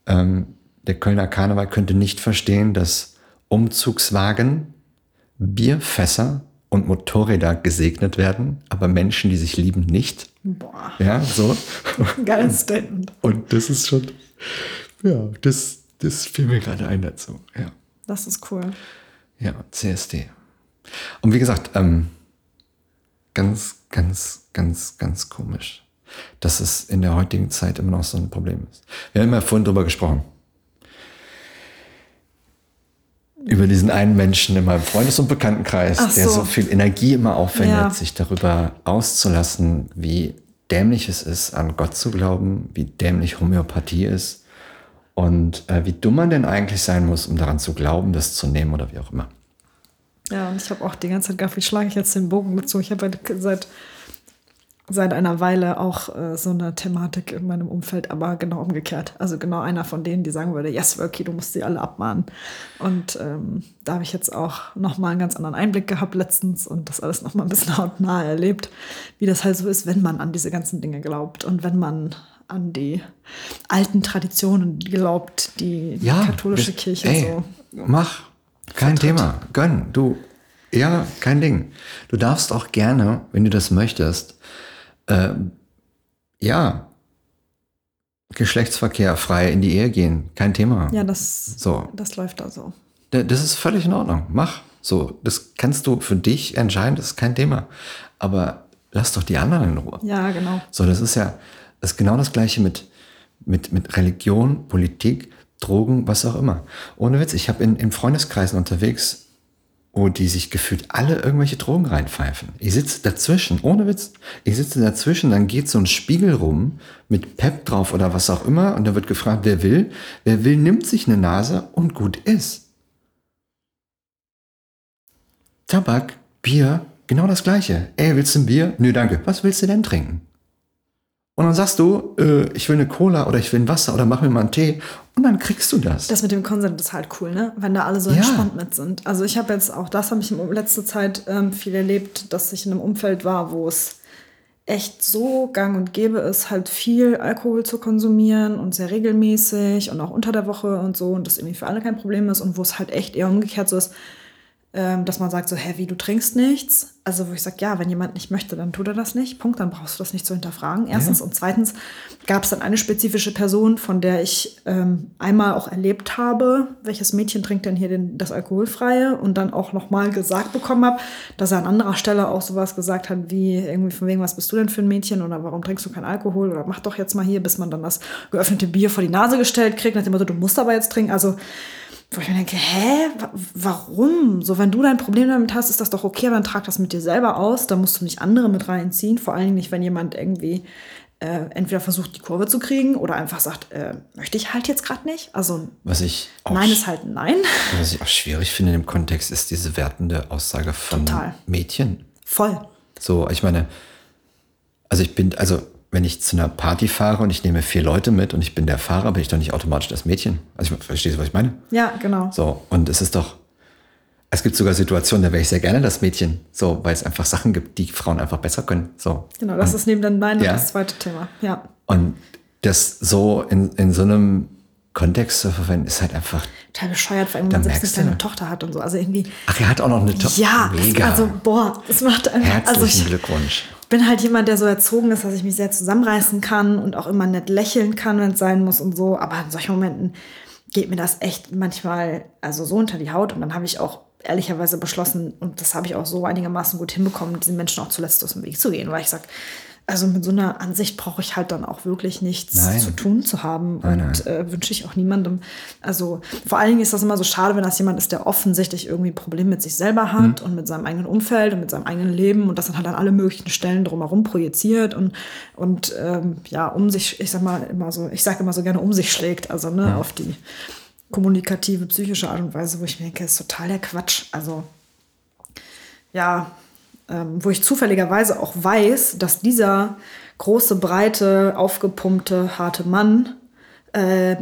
Ähm, der Kölner Karneval könnte nicht verstehen, dass Umzugswagen, Bierfässer und Motorräder gesegnet werden, aber Menschen, die sich lieben, nicht. Boah. Ja, so. <laughs> Geiles Statement. Und das ist schon, ja, das, das fiel mir gerade ein dazu. Ja. Das ist cool. Ja, CSD. Und wie gesagt, ähm, ganz, ganz, ganz, ganz komisch, dass es in der heutigen Zeit immer noch so ein Problem ist. Wir haben ja vorhin drüber gesprochen über diesen einen Menschen in meinem Freundes- und Bekanntenkreis, so. der so viel Energie immer aufwendet, ja. sich darüber auszulassen, wie dämlich es ist, an Gott zu glauben, wie dämlich Homöopathie ist und äh, wie dumm man denn eigentlich sein muss, um daran zu glauben, das zu nehmen oder wie auch immer. Ja, und ich habe auch die ganze Zeit wie schlage ich jetzt den Bogen mit so. Ich habe seit seit einer Weile auch äh, so eine Thematik in meinem Umfeld, aber genau umgekehrt. Also genau einer von denen, die sagen würde, yes, Worky, du musst sie alle abmahnen. Und ähm, da habe ich jetzt auch nochmal einen ganz anderen Einblick gehabt letztens und das alles nochmal ein bisschen <laughs> hautnah erlebt, wie das halt so ist, wenn man an diese ganzen Dinge glaubt und wenn man an die alten Traditionen glaubt, die, die ja, katholische das, Kirche ey, so. Mach, kein vertritt. Thema, gönn, du. Ja, kein Ding. Du darfst auch gerne, wenn du das möchtest, äh, ja, Geschlechtsverkehr frei in die Ehe gehen, kein Thema. Ja, das, so. das läuft da so. Das ist völlig in Ordnung. Mach. So, das kannst du für dich entscheiden, das ist kein Thema. Aber lass doch die anderen in Ruhe. Ja, genau. So, das ist ja das ist genau das Gleiche mit, mit, mit Religion, Politik, Drogen, was auch immer. Ohne Witz, ich habe in, in Freundeskreisen unterwegs wo die sich gefühlt alle irgendwelche Drogen reinpfeifen. Ich sitze dazwischen, ohne Witz. Ich sitze dazwischen, dann geht so ein Spiegel rum mit Pep drauf oder was auch immer und da wird gefragt, wer will. Wer will, nimmt sich eine Nase und gut ist. Tabak, Bier, genau das gleiche. Ey, willst du ein Bier? Nö, danke. Was willst du denn trinken? Und dann sagst du, äh, ich will eine Cola oder ich will ein Wasser oder mach mir mal einen Tee und dann kriegst du das. Das mit dem Konsent ist halt cool, ne? Wenn da alle so ja. entspannt mit sind. Also ich habe jetzt auch das habe ich in letzter Zeit ähm, viel erlebt, dass ich in einem Umfeld war, wo es echt so gang und gäbe ist, halt viel Alkohol zu konsumieren und sehr regelmäßig und auch unter der Woche und so und das irgendwie für alle kein Problem ist und wo es halt echt eher umgekehrt so ist, dass man sagt so, hä, wie, du trinkst nichts? Also wo ich sage, ja, wenn jemand nicht möchte, dann tut er das nicht. Punkt, dann brauchst du das nicht zu hinterfragen. Erstens. Ja. Und zweitens gab es dann eine spezifische Person, von der ich ähm, einmal auch erlebt habe, welches Mädchen trinkt denn hier den, das Alkoholfreie und dann auch nochmal gesagt bekommen habe, dass er an anderer Stelle auch sowas gesagt hat, wie irgendwie von wegen, was bist du denn für ein Mädchen oder warum trinkst du keinen Alkohol oder mach doch jetzt mal hier, bis man dann das geöffnete Bier vor die Nase gestellt kriegt, nach dem Motto, du musst aber jetzt trinken. Also wo ich mir denke, hä, warum? So, wenn du dein Problem damit hast, ist das doch okay, aber dann trag das mit dir selber aus. Da musst du nicht andere mit reinziehen. Vor allen Dingen nicht, wenn jemand irgendwie äh, entweder versucht, die Kurve zu kriegen oder einfach sagt, äh, möchte ich halt jetzt gerade nicht. Also was ich Nein ist halt Nein. <laughs> Was ich auch schwierig finde im Kontext, ist diese wertende Aussage von Total. Mädchen. Voll. So, ich meine, also ich bin, also wenn ich zu einer Party fahre und ich nehme vier Leute mit und ich bin der Fahrer, bin ich doch nicht automatisch das Mädchen. Also ich verstehst du, was ich meine? Ja, genau. So, und es ist doch, es gibt sogar Situationen, da wäre ich sehr gerne das Mädchen, so, weil es einfach Sachen gibt, die Frauen einfach besser können. So. Genau, das und, ist neben dann mein ja. das zweite Thema. Ja. Und das so in, in so einem Kontext zu verwenden, ist halt einfach. Total bescheuert, vor allem, wenn man selbst eine kleine Tochter hat und so. Also irgendwie. Ach, er hat auch noch eine Tochter. Ja, mega. Also, boah, es macht einfach. Herzlichen also ich, Glückwunsch. Bin halt jemand, der so erzogen ist, dass ich mich sehr zusammenreißen kann und auch immer nett lächeln kann, wenn es sein muss und so. Aber in solchen Momenten geht mir das echt manchmal also so unter die Haut und dann habe ich auch ehrlicherweise beschlossen, und das habe ich auch so einigermaßen gut hinbekommen, diesen Menschen auch zuletzt aus dem Weg zu gehen, weil ich sage, also mit so einer Ansicht brauche ich halt dann auch wirklich nichts nein. zu tun zu haben nein, und äh, wünsche ich auch niemandem. Also vor allen Dingen ist das immer so schade, wenn das jemand ist, der offensichtlich irgendwie ein Problem mit sich selber hat mhm. und mit seinem eigenen Umfeld und mit seinem eigenen Leben und das dann halt an alle möglichen Stellen drumherum projiziert und, und ähm, ja, um sich, ich sag mal immer so, ich sage immer so gerne um sich schlägt, also ne, ja. auf die kommunikative, psychische Art und Weise, wo ich mir denke, das ist total der Quatsch. Also ja, ähm, wo ich zufälligerweise auch weiß, dass dieser große, breite, aufgepumpte, harte Mann äh,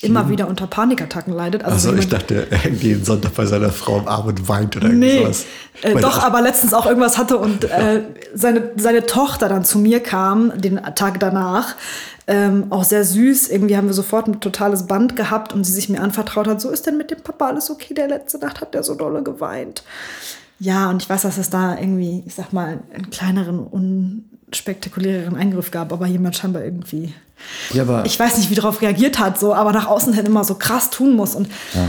immer hm. wieder unter Panikattacken leidet. Also, also ich dachte, er hängt jeden Sonntag bei seiner Frau im Arm und weint oder nee, irgendwas. Äh, doch, aber letztens auch irgendwas hatte und äh, seine, seine Tochter dann zu mir kam, den Tag danach. Ähm, auch sehr süß. Irgendwie haben wir sofort ein totales Band gehabt und sie sich mir anvertraut hat, so ist denn mit dem Papa alles okay? Der letzte Nacht hat der so dolle geweint. Ja, und ich weiß, dass es da irgendwie, ich sag mal, einen kleineren, unspektakuläreren Eingriff gab, aber jemand scheinbar irgendwie. Ja, aber ich weiß nicht, wie darauf reagiert hat, so, aber nach außen hin immer so krass tun muss. Und ja.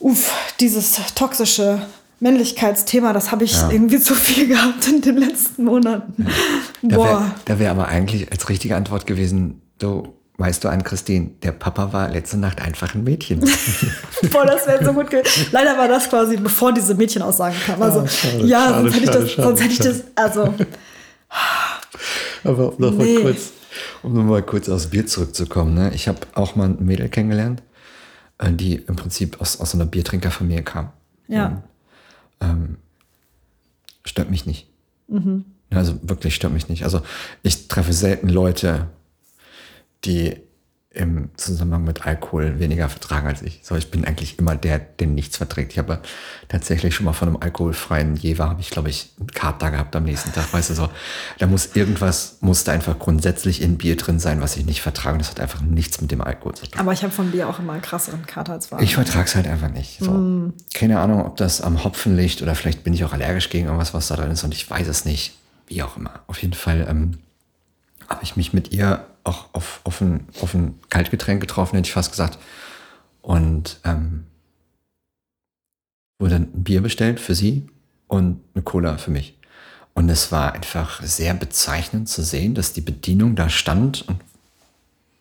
uff, dieses toxische Männlichkeitsthema, das habe ich ja. irgendwie zu viel gehabt in den letzten Monaten. Ja. Boah. Da wäre wär aber eigentlich als richtige Antwort gewesen, du Weißt du an, Christine, der Papa war letzte Nacht einfach ein Mädchen. <laughs> Boah, das wäre so gut gewesen. Leider war das quasi, bevor diese Mädchenaussagen kamen. Also, oh, schade, ja, schade, sonst, hätte schade, ich das, sonst hätte ich das, also. Aber noch nee. mal kurz, um nochmal kurz aufs Bier zurückzukommen. Ne? Ich habe auch mal ein Mädel kennengelernt, äh, die im Prinzip aus, aus einer Biertrinkerfamilie kam. Ja. Und, ähm, stört mich nicht. Mhm. Also wirklich stört mich nicht. Also ich treffe selten Leute, die im Zusammenhang mit Alkohol weniger vertragen als ich. So, ich bin eigentlich immer der, der nichts verträgt. Ich habe tatsächlich schon mal von einem alkoholfreien Jever, habe ich, glaube ich, einen Kater gehabt am nächsten Tag. Weißt du, so, da muss irgendwas, muss da einfach grundsätzlich in Bier drin sein, was ich nicht vertrage. Das hat einfach nichts mit dem Alkohol zu tun. Aber ich habe von Bier auch immer einen krasseren Kater als Wein. Ich vertrage es halt einfach nicht. So. Mm. Keine Ahnung, ob das am Hopfen liegt oder vielleicht bin ich auch allergisch gegen irgendwas, was da drin ist und ich weiß es nicht. Wie auch immer. Auf jeden Fall ähm, habe ich mich mit ihr auch auf, auf, ein, auf ein Kaltgetränk getroffen, hätte ich fast gesagt. Und ähm, wurde ein Bier bestellt für sie und eine Cola für mich. Und es war einfach sehr bezeichnend zu sehen, dass die Bedienung da stand und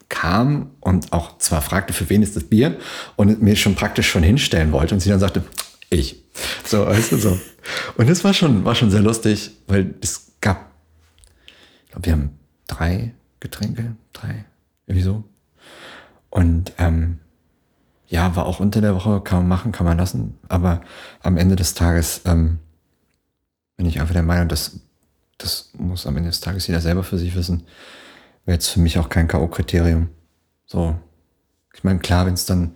kam und auch zwar fragte, für wen ist das Bier und mir schon praktisch schon hinstellen wollte und sie dann sagte, ich. So, weißt du so. Und es war schon, war schon sehr lustig, weil es gab, ich glaube, wir haben drei Getränke, drei, irgendwie so. Und ähm, ja, war auch unter der Woche, kann man machen, kann man lassen. Aber am Ende des Tages ähm, bin ich einfach der Meinung, dass das muss am Ende des Tages jeder selber für sich wissen. Wäre jetzt für mich auch kein K.O.-Kriterium. So. Ich meine, klar, wenn es dann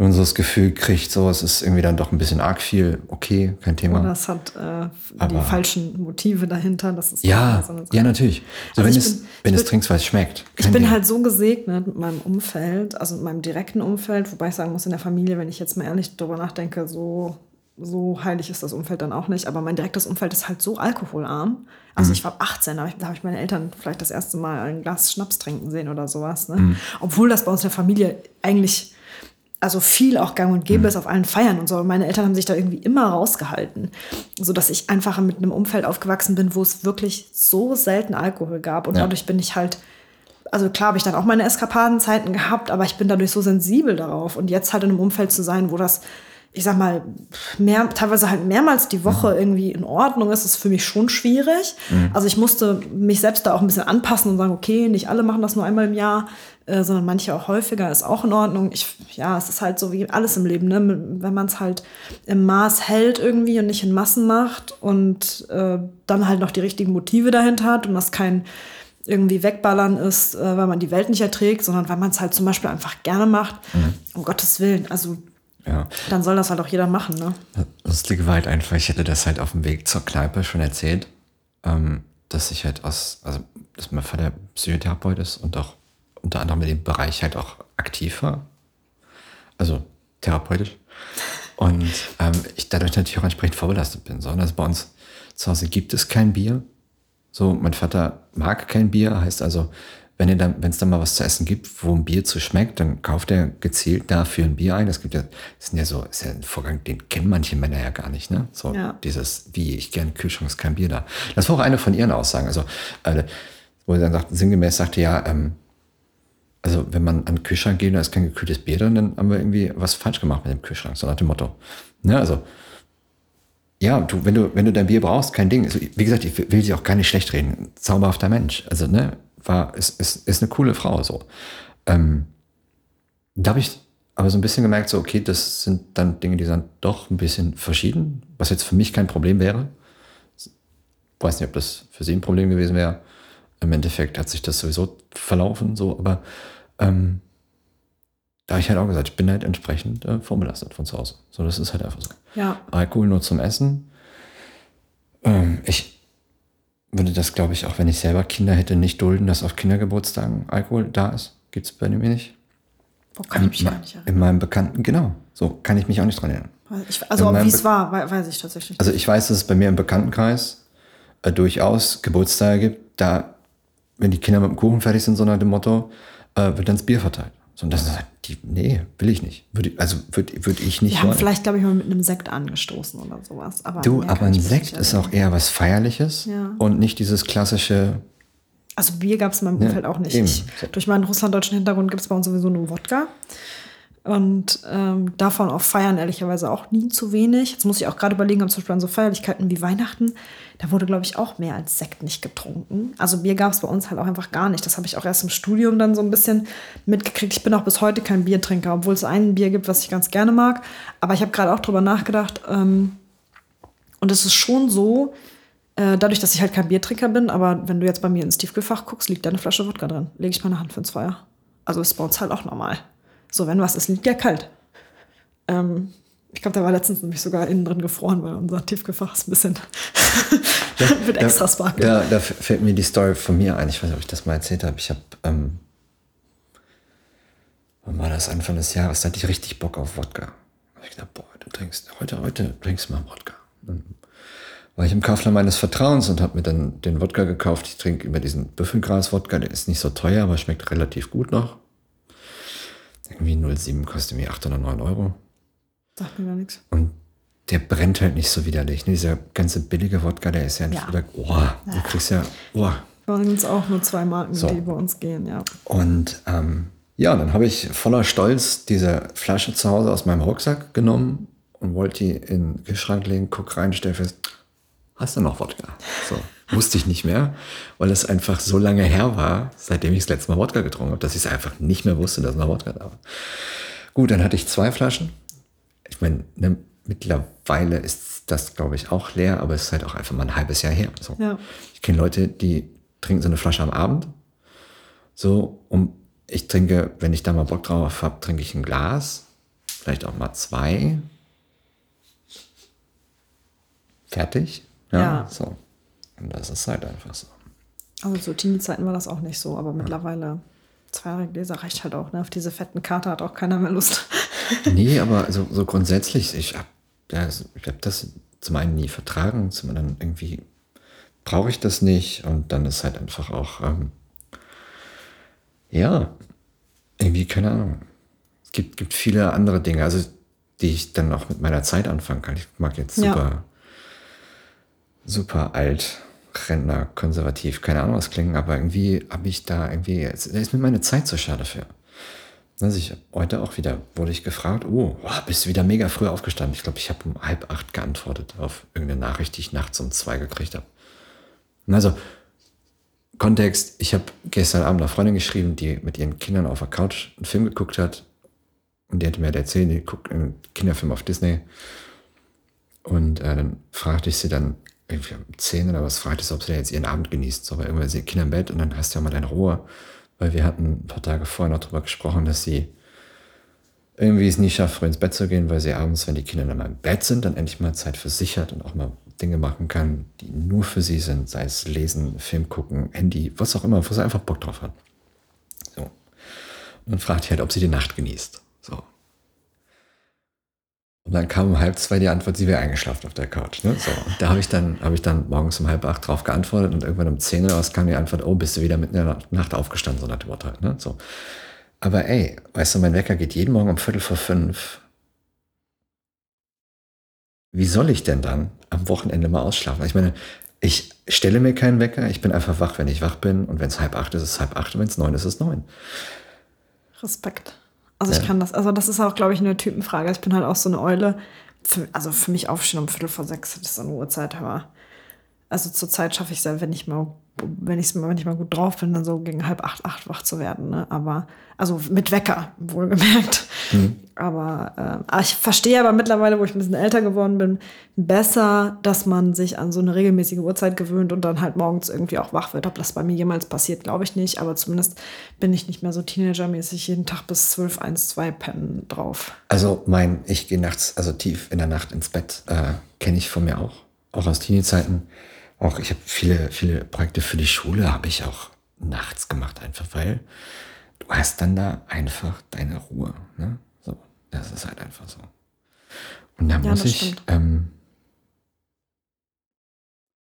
wenn man so das Gefühl kriegt, so, es ist irgendwie dann doch ein bisschen arg viel, okay, kein Thema. Oder es hat äh, die falschen Motive dahinter. Das ist ja, so ja, natürlich. So, also wenn, es, bin, wenn es trinkst, weil es schmeckt. Ich bin Ding. halt so gesegnet mit meinem Umfeld, also mit meinem direkten Umfeld, wobei ich sagen muss, in der Familie, wenn ich jetzt mal ehrlich darüber nachdenke, so so heilig ist das Umfeld dann auch nicht, aber mein direktes Umfeld ist halt so alkoholarm. Also mhm. ich war 18, da habe ich, hab ich, meine Eltern vielleicht das erste Mal ein Glas Schnaps trinken sehen oder sowas. Ne? Mhm. Obwohl das bei uns in der Familie eigentlich also viel auch gang und gäbe mhm. ist auf allen Feiern und so. Und meine Eltern haben sich da irgendwie immer rausgehalten, so dass ich einfach mit einem Umfeld aufgewachsen bin, wo es wirklich so selten Alkohol gab. Und ja. dadurch bin ich halt, also klar habe ich dann auch meine Eskapadenzeiten gehabt, aber ich bin dadurch so sensibel darauf. Und jetzt halt in einem Umfeld zu sein, wo das ich sag mal, mehr, teilweise halt mehrmals die Woche mhm. irgendwie in Ordnung ist, ist für mich schon schwierig. Mhm. Also ich musste mich selbst da auch ein bisschen anpassen und sagen, okay, nicht alle machen das nur einmal im Jahr, äh, sondern manche auch häufiger, ist auch in Ordnung. Ich, ja, es ist halt so wie alles im Leben, ne? wenn man es halt im Maß hält irgendwie und nicht in Massen macht und äh, dann halt noch die richtigen Motive dahinter hat und das kein irgendwie wegballern ist, äh, weil man die Welt nicht erträgt, sondern weil man es halt zum Beispiel einfach gerne macht. Mhm. Um Gottes Willen. Also ja. dann soll das halt auch jeder machen. Ne? Lustige war halt einfach, ich hätte das halt auf dem Weg zur Kneipe schon erzählt, ähm, dass ich halt aus, also dass mein Vater Psychotherapeut ist und auch unter anderem in dem Bereich halt auch aktiv war. Also therapeutisch. Und ähm, ich dadurch natürlich auch entsprechend vorbelastet bin. So, also bei uns zu Hause gibt es kein Bier. So, mein Vater mag kein Bier, heißt also, wenn es dann, dann mal was zu essen gibt, wo ein Bier zu schmeckt, dann kauft er gezielt dafür ein Bier ein. Das gibt ja, das sind ja so, ist ja ein Vorgang, den kennen manche Männer ja gar nicht, ne? So ja. dieses, wie ich gerne Kühlschrank ist kein Bier da. Das war auch eine von ihren Aussagen. Also, äh, wo er dann sagt, sinngemäß sagte, ja, ähm, also wenn man an den Kühlschrank geht, da ist kein gekühltes Bier drin, dann haben wir irgendwie was falsch gemacht mit dem Kühlschrank, so nach dem Motto. Ne, also, ja, du, wenn du, wenn du dein Bier brauchst, kein Ding. Also, wie gesagt, ich will sie auch gar nicht schlecht reden. Zauberhafter Mensch. Also, ne, war, ist, ist, ist eine coole Frau, so. Ähm, da habe ich aber so ein bisschen gemerkt, so, okay, das sind dann Dinge, die sind doch ein bisschen verschieden, was jetzt für mich kein Problem wäre. Weiß nicht, ob das für sie ein Problem gewesen wäre. Im Endeffekt hat sich das sowieso verlaufen, so, aber ähm, da habe ich halt auch gesagt, ich bin halt entsprechend äh, vorbelastet von zu Hause. So, das ist halt einfach so. Ja. Alkohol nur zum Essen. Ähm, ich würde das, glaube ich, auch wenn ich selber Kinder hätte, nicht dulden, dass auf Kindergeburtstagen Alkohol da ist. Gibt es bei mir nicht. Oh, kann ich mich gar nicht erinnern. In meinem Bekannten, genau. So kann ich mich auch nicht dran erinnern. Ich, also, wie es war, weiß ich tatsächlich nicht. Also, ich weiß, dass es bei mir im Bekanntenkreis äh, durchaus Geburtstage gibt. Da wenn die Kinder mit dem Kuchen fertig sind, so nach dem Motto, äh, wird dann das Bier verteilt. So, und das ist die, nee, will ich nicht. Würde, also würde würd ich nicht. Wir haben vielleicht, glaube ich, mal mit einem Sekt angestoßen oder sowas. Aber du, aber ein Sekt ist auch eher was Feierliches ja. und nicht dieses klassische. Also Bier gab es in meinem Umfeld ja, auch nicht. Ich, durch meinen russlanddeutschen Hintergrund gibt es bei uns sowieso nur Wodka. Und ähm, davon auf Feiern ehrlicherweise auch nie zu wenig. Jetzt muss ich auch gerade überlegen, ob zum Beispiel an so Feierlichkeiten wie Weihnachten, da wurde, glaube ich, auch mehr als Sekt nicht getrunken. Also Bier gab es bei uns halt auch einfach gar nicht. Das habe ich auch erst im Studium dann so ein bisschen mitgekriegt. Ich bin auch bis heute kein Biertrinker, obwohl es ein Bier gibt, was ich ganz gerne mag. Aber ich habe gerade auch drüber nachgedacht. Ähm, und es ist schon so, äh, dadurch, dass ich halt kein Biertrinker bin, aber wenn du jetzt bei mir ins Tiefkühlfach guckst, liegt da eine Flasche Wodka drin. Lege ich meine Hand für ins Feuer. Also ist bei uns halt auch normal. So, wenn was ist, liegt ja kalt. Ähm, ich glaube, da war letztens nämlich sogar innen drin gefroren, weil unser Tiefgefach ist ein bisschen <laughs> mit extra Spark. Ja, da fällt mir die Story von mir ein. Ich weiß nicht, ob ich das mal erzählt habe. Ich habe, ähm, wann war das? Anfang des Jahres, da hatte ich richtig Bock auf Wodka. Da habe ich gedacht, boah, du trinkst, heute, heute trinkst du mal Wodka. Dann war ich im Kaufland meines Vertrauens und habe mir dann den Wodka gekauft. Ich trinke über diesen Büffelgras-Wodka, der ist nicht so teuer, aber schmeckt relativ gut noch. Irgendwie 07 kostet mir 8 oder 9 Euro. Sagt mir gar nichts. Und der brennt halt nicht so widerlich. Ne? Dieser ganze billige Wodka, der ist ja nicht ja. wieder, oh, du kriegst ja, oh. Bei uns auch nur zwei Marken, so. die bei uns gehen, ja. Und ähm, ja, dann habe ich voller Stolz diese Flasche zu Hause aus meinem Rucksack genommen und wollte die in den Kühlschrank legen, guck rein, stell fest, hast du noch Wodka? So. Wusste ich nicht mehr, weil es einfach so lange her war, seitdem ich das letzte Mal Wodka getrunken habe, dass ich es einfach nicht mehr wusste, dass noch Wodka da war. Gut, dann hatte ich zwei Flaschen. Ich meine, ne, mittlerweile ist das, glaube ich, auch leer, aber es ist halt auch einfach mal ein halbes Jahr her. So. Ja. Ich kenne Leute, die trinken so eine Flasche am Abend. So, um ich trinke, wenn ich da mal Bock drauf habe, trinke ich ein Glas, vielleicht auch mal zwei. Fertig. Ja. ja. So. Und das ist halt einfach so. Also zu Teenie-Zeiten war das auch nicht so, aber mittlerweile zwei Gläser reicht halt auch. Ne? Auf diese fetten Karte hat auch keiner mehr Lust. <laughs> nee, aber so, so grundsätzlich, ich habe ja, ich hab das zum einen nie vertragen, zum anderen irgendwie brauche ich das nicht und dann ist halt einfach auch, ähm, ja, irgendwie, keine Ahnung. Es gibt, gibt viele andere Dinge, also die ich dann auch mit meiner Zeit anfangen kann. Ich mag jetzt super, ja. super alt Rentner, konservativ, keine Ahnung was klingen, aber irgendwie habe ich da irgendwie, da ist mir meine Zeit so schade für. Also ich heute auch wieder, wurde ich gefragt, oh, bist du wieder mega früh aufgestanden? Ich glaube, ich habe um halb acht geantwortet auf irgendeine Nachricht, die ich nachts um zwei gekriegt habe. Also, Kontext, ich habe gestern Abend eine Freundin geschrieben, die mit ihren Kindern auf der Couch einen Film geguckt hat. Und die hatte mir halt erzählt, die guckt einen Kinderfilm auf Disney. Und äh, dann fragte ich sie dann, irgendwie um 10 oder was fragt es, ob sie jetzt ihren Abend genießt. So, weil irgendwann sind Kinder im Bett und dann hast du ja mal deine Ruhe. Weil wir hatten ein paar Tage vorher noch darüber gesprochen, dass sie irgendwie es nie schafft, früh ins Bett zu gehen, weil sie abends, wenn die Kinder dann mal im Bett sind, dann endlich mal Zeit für sich hat und auch mal Dinge machen kann, die nur für sie sind, sei es lesen, Film gucken, Handy, was auch immer, wo sie einfach Bock drauf hat. So. Und dann fragt sie halt, ob sie die Nacht genießt. Und dann kam um halb zwei die Antwort, sie wäre eingeschlafen auf der Couch. Ne? So, da habe ich, dann, hab ich dann morgens um halb acht drauf geantwortet und irgendwann um zehn oder was kam die Antwort, oh, bist du wieder mitten in der Nacht aufgestanden, so nach dem Motto halt. Ne? So. Aber ey, weißt du, mein Wecker geht jeden Morgen um Viertel vor fünf. Wie soll ich denn dann am Wochenende mal ausschlafen? Ich meine, ich stelle mir keinen Wecker, ich bin einfach wach, wenn ich wach bin und wenn es halb acht ist, ist es halb acht und wenn es neun ist, ist es neun. Respekt. Also ja. ich kann das, also das ist auch, glaube ich, eine Typenfrage. Ich bin halt auch so eine Eule. Für, also für mich aufstehen um Viertel vor sechs, das ist so eine Uhrzeit, aber also zur Zeit schaffe ich es ja, wenn ich mal wenn ich wenn ich mal gut drauf bin, dann so gegen halb acht, acht wach zu werden. Ne? Aber, also mit Wecker, wohlgemerkt. Mhm. Aber äh, ich verstehe aber mittlerweile, wo ich ein bisschen älter geworden bin, besser, dass man sich an so eine regelmäßige Uhrzeit gewöhnt und dann halt morgens irgendwie auch wach wird. Ob das bei mir jemals passiert, glaube ich nicht. Aber zumindest bin ich nicht mehr so teenagermäßig jeden Tag bis zwölf, eins, zwei pennen drauf. Also mein, ich gehe nachts, also tief in der Nacht ins Bett, äh, kenne ich von mir auch. Auch aus Teenie-Zeiten auch, ich habe viele, viele Projekte für die Schule, habe ich auch nachts gemacht, einfach weil du hast dann da einfach deine Ruhe. Ne? So, das ist halt einfach so. Und da ja, muss ich, ähm,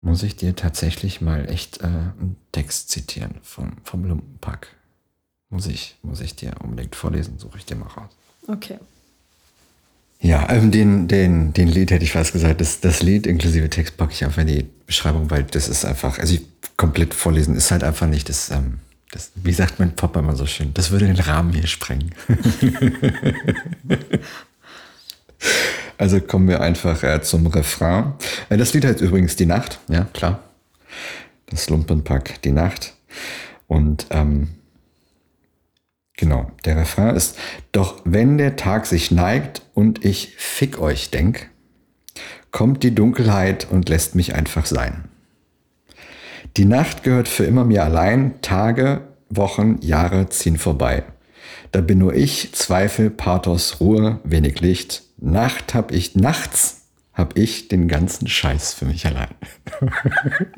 muss ich dir tatsächlich mal echt äh, einen Text zitieren vom, vom Lumpenpack. Muss ich, muss ich dir unbedingt vorlesen, suche ich dir mal raus. Okay. Ja, ähm, den, den, den Lied hätte ich fast gesagt. Das, das Lied inklusive Text packe ich einfach in die Beschreibung, weil das ist einfach, also ich, komplett vorlesen ist halt einfach nicht das, ähm, das, wie sagt mein Papa immer so schön, das würde den Rahmen hier sprengen. <laughs> also kommen wir einfach äh, zum Refrain. Äh, das Lied heißt übrigens Die Nacht, ja, klar. Das Lumpenpack, Die Nacht. Und ähm, Genau, der Refrain ist, doch wenn der Tag sich neigt und ich fick euch denk, kommt die Dunkelheit und lässt mich einfach sein. Die Nacht gehört für immer mir allein, Tage, Wochen, Jahre ziehen vorbei. Da bin nur ich, Zweifel, Pathos, Ruhe, wenig Licht. Nacht hab ich, nachts hab ich den ganzen Scheiß für mich allein.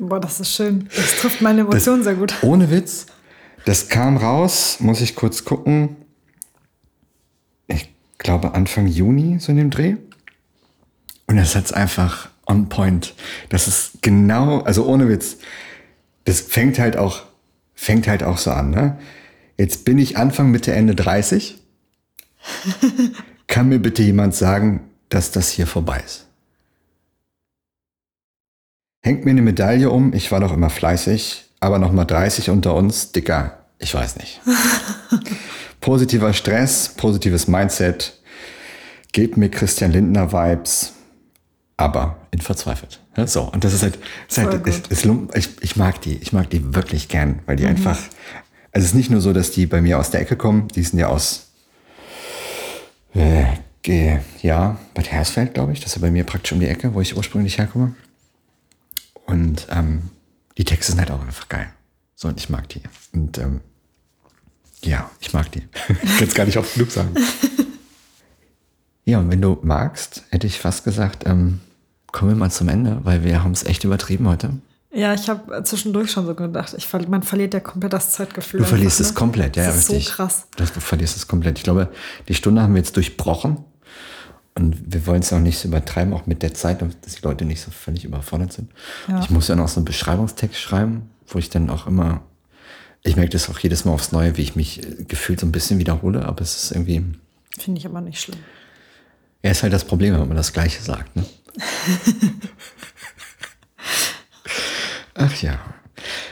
Boah, das ist schön. Das trifft meine Emotionen sehr gut. Ohne Witz, das kam raus, muss ich kurz gucken. Ich glaube Anfang Juni, so in dem Dreh. Und das jetzt einfach on point. Das ist genau, also ohne Witz. Das fängt halt auch, fängt halt auch so an, ne? Jetzt bin ich Anfang, Mitte, Ende 30. Kann mir bitte jemand sagen, dass das hier vorbei ist? Hängt mir eine Medaille um, ich war doch immer fleißig, aber nochmal 30 unter uns, Dicker, ich weiß nicht. <laughs> Positiver Stress, positives Mindset, gebt mir Christian Lindner Vibes, aber in verzweifelt. So, und das ist halt, ist halt ist, ist, ich, ich mag die, ich mag die wirklich gern, weil die mhm. einfach, also es ist nicht nur so, dass die bei mir aus der Ecke kommen, die sind ja aus, äh, ja, Bad Hersfeld, glaube ich, das ist ja bei mir praktisch um die Ecke, wo ich ursprünglich herkomme. Und ähm, die Texte sind halt auch einfach geil. So, und ich mag die. Und ähm, ja, ich mag die. <laughs> ich kann es gar nicht oft genug sagen. ja, und wenn du magst, hätte ich fast gesagt, ähm, kommen wir mal zum Ende, weil wir haben es echt übertrieben heute. Ja, ich habe zwischendurch schon so gedacht, ich, man verliert ja komplett das Zeitgefühl. Du verlierst einfach, es ne? komplett, ja, das ist richtig. so krass. Du verlierst es komplett. Ich glaube, die Stunde haben wir jetzt durchbrochen. Und wir wollen es auch nicht so übertreiben, auch mit der Zeit, dass die Leute nicht so völlig überfordert sind. Ja. Ich muss ja noch so einen Beschreibungstext schreiben, wo ich dann auch immer, ich merke das auch jedes Mal aufs Neue, wie ich mich äh, gefühlt so ein bisschen wiederhole, aber es ist irgendwie. Finde ich aber nicht schlimm. Ja, ist halt das Problem, wenn man das Gleiche sagt, ne? <laughs> Ach ja.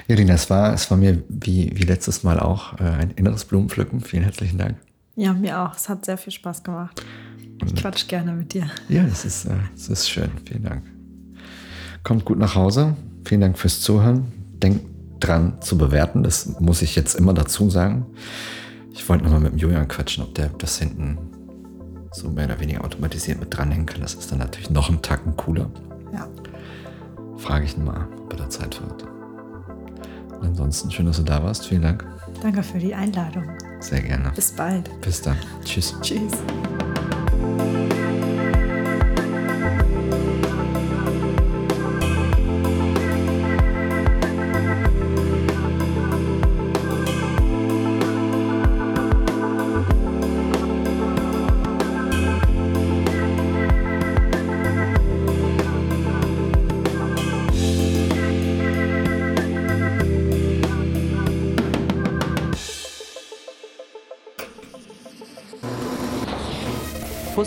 Irina, es war, es war mir wie, wie letztes Mal auch äh, ein inneres Blumenpflücken. Vielen herzlichen Dank. Ja, mir auch. Es hat sehr viel Spaß gemacht. Ich quatsch gerne mit dir. Ja, das ist, äh, das ist schön. Vielen Dank. Kommt gut nach Hause. Vielen Dank fürs Zuhören. Denkt dran zu bewerten. Das muss ich jetzt immer dazu sagen. Ich wollte nochmal mit dem Julian quatschen, ob der das hinten so mehr oder weniger automatisiert mit dranhängen kann. Das ist dann natürlich noch ein Tacken cooler. Ja. frage ich ihn mal, ob er da Zeit für hat. Und ansonsten schön, dass du da warst. Vielen Dank. Danke für die Einladung. Sehr gerne. Bis bald. Bis dann. Tschüss. Tschüss. Bye.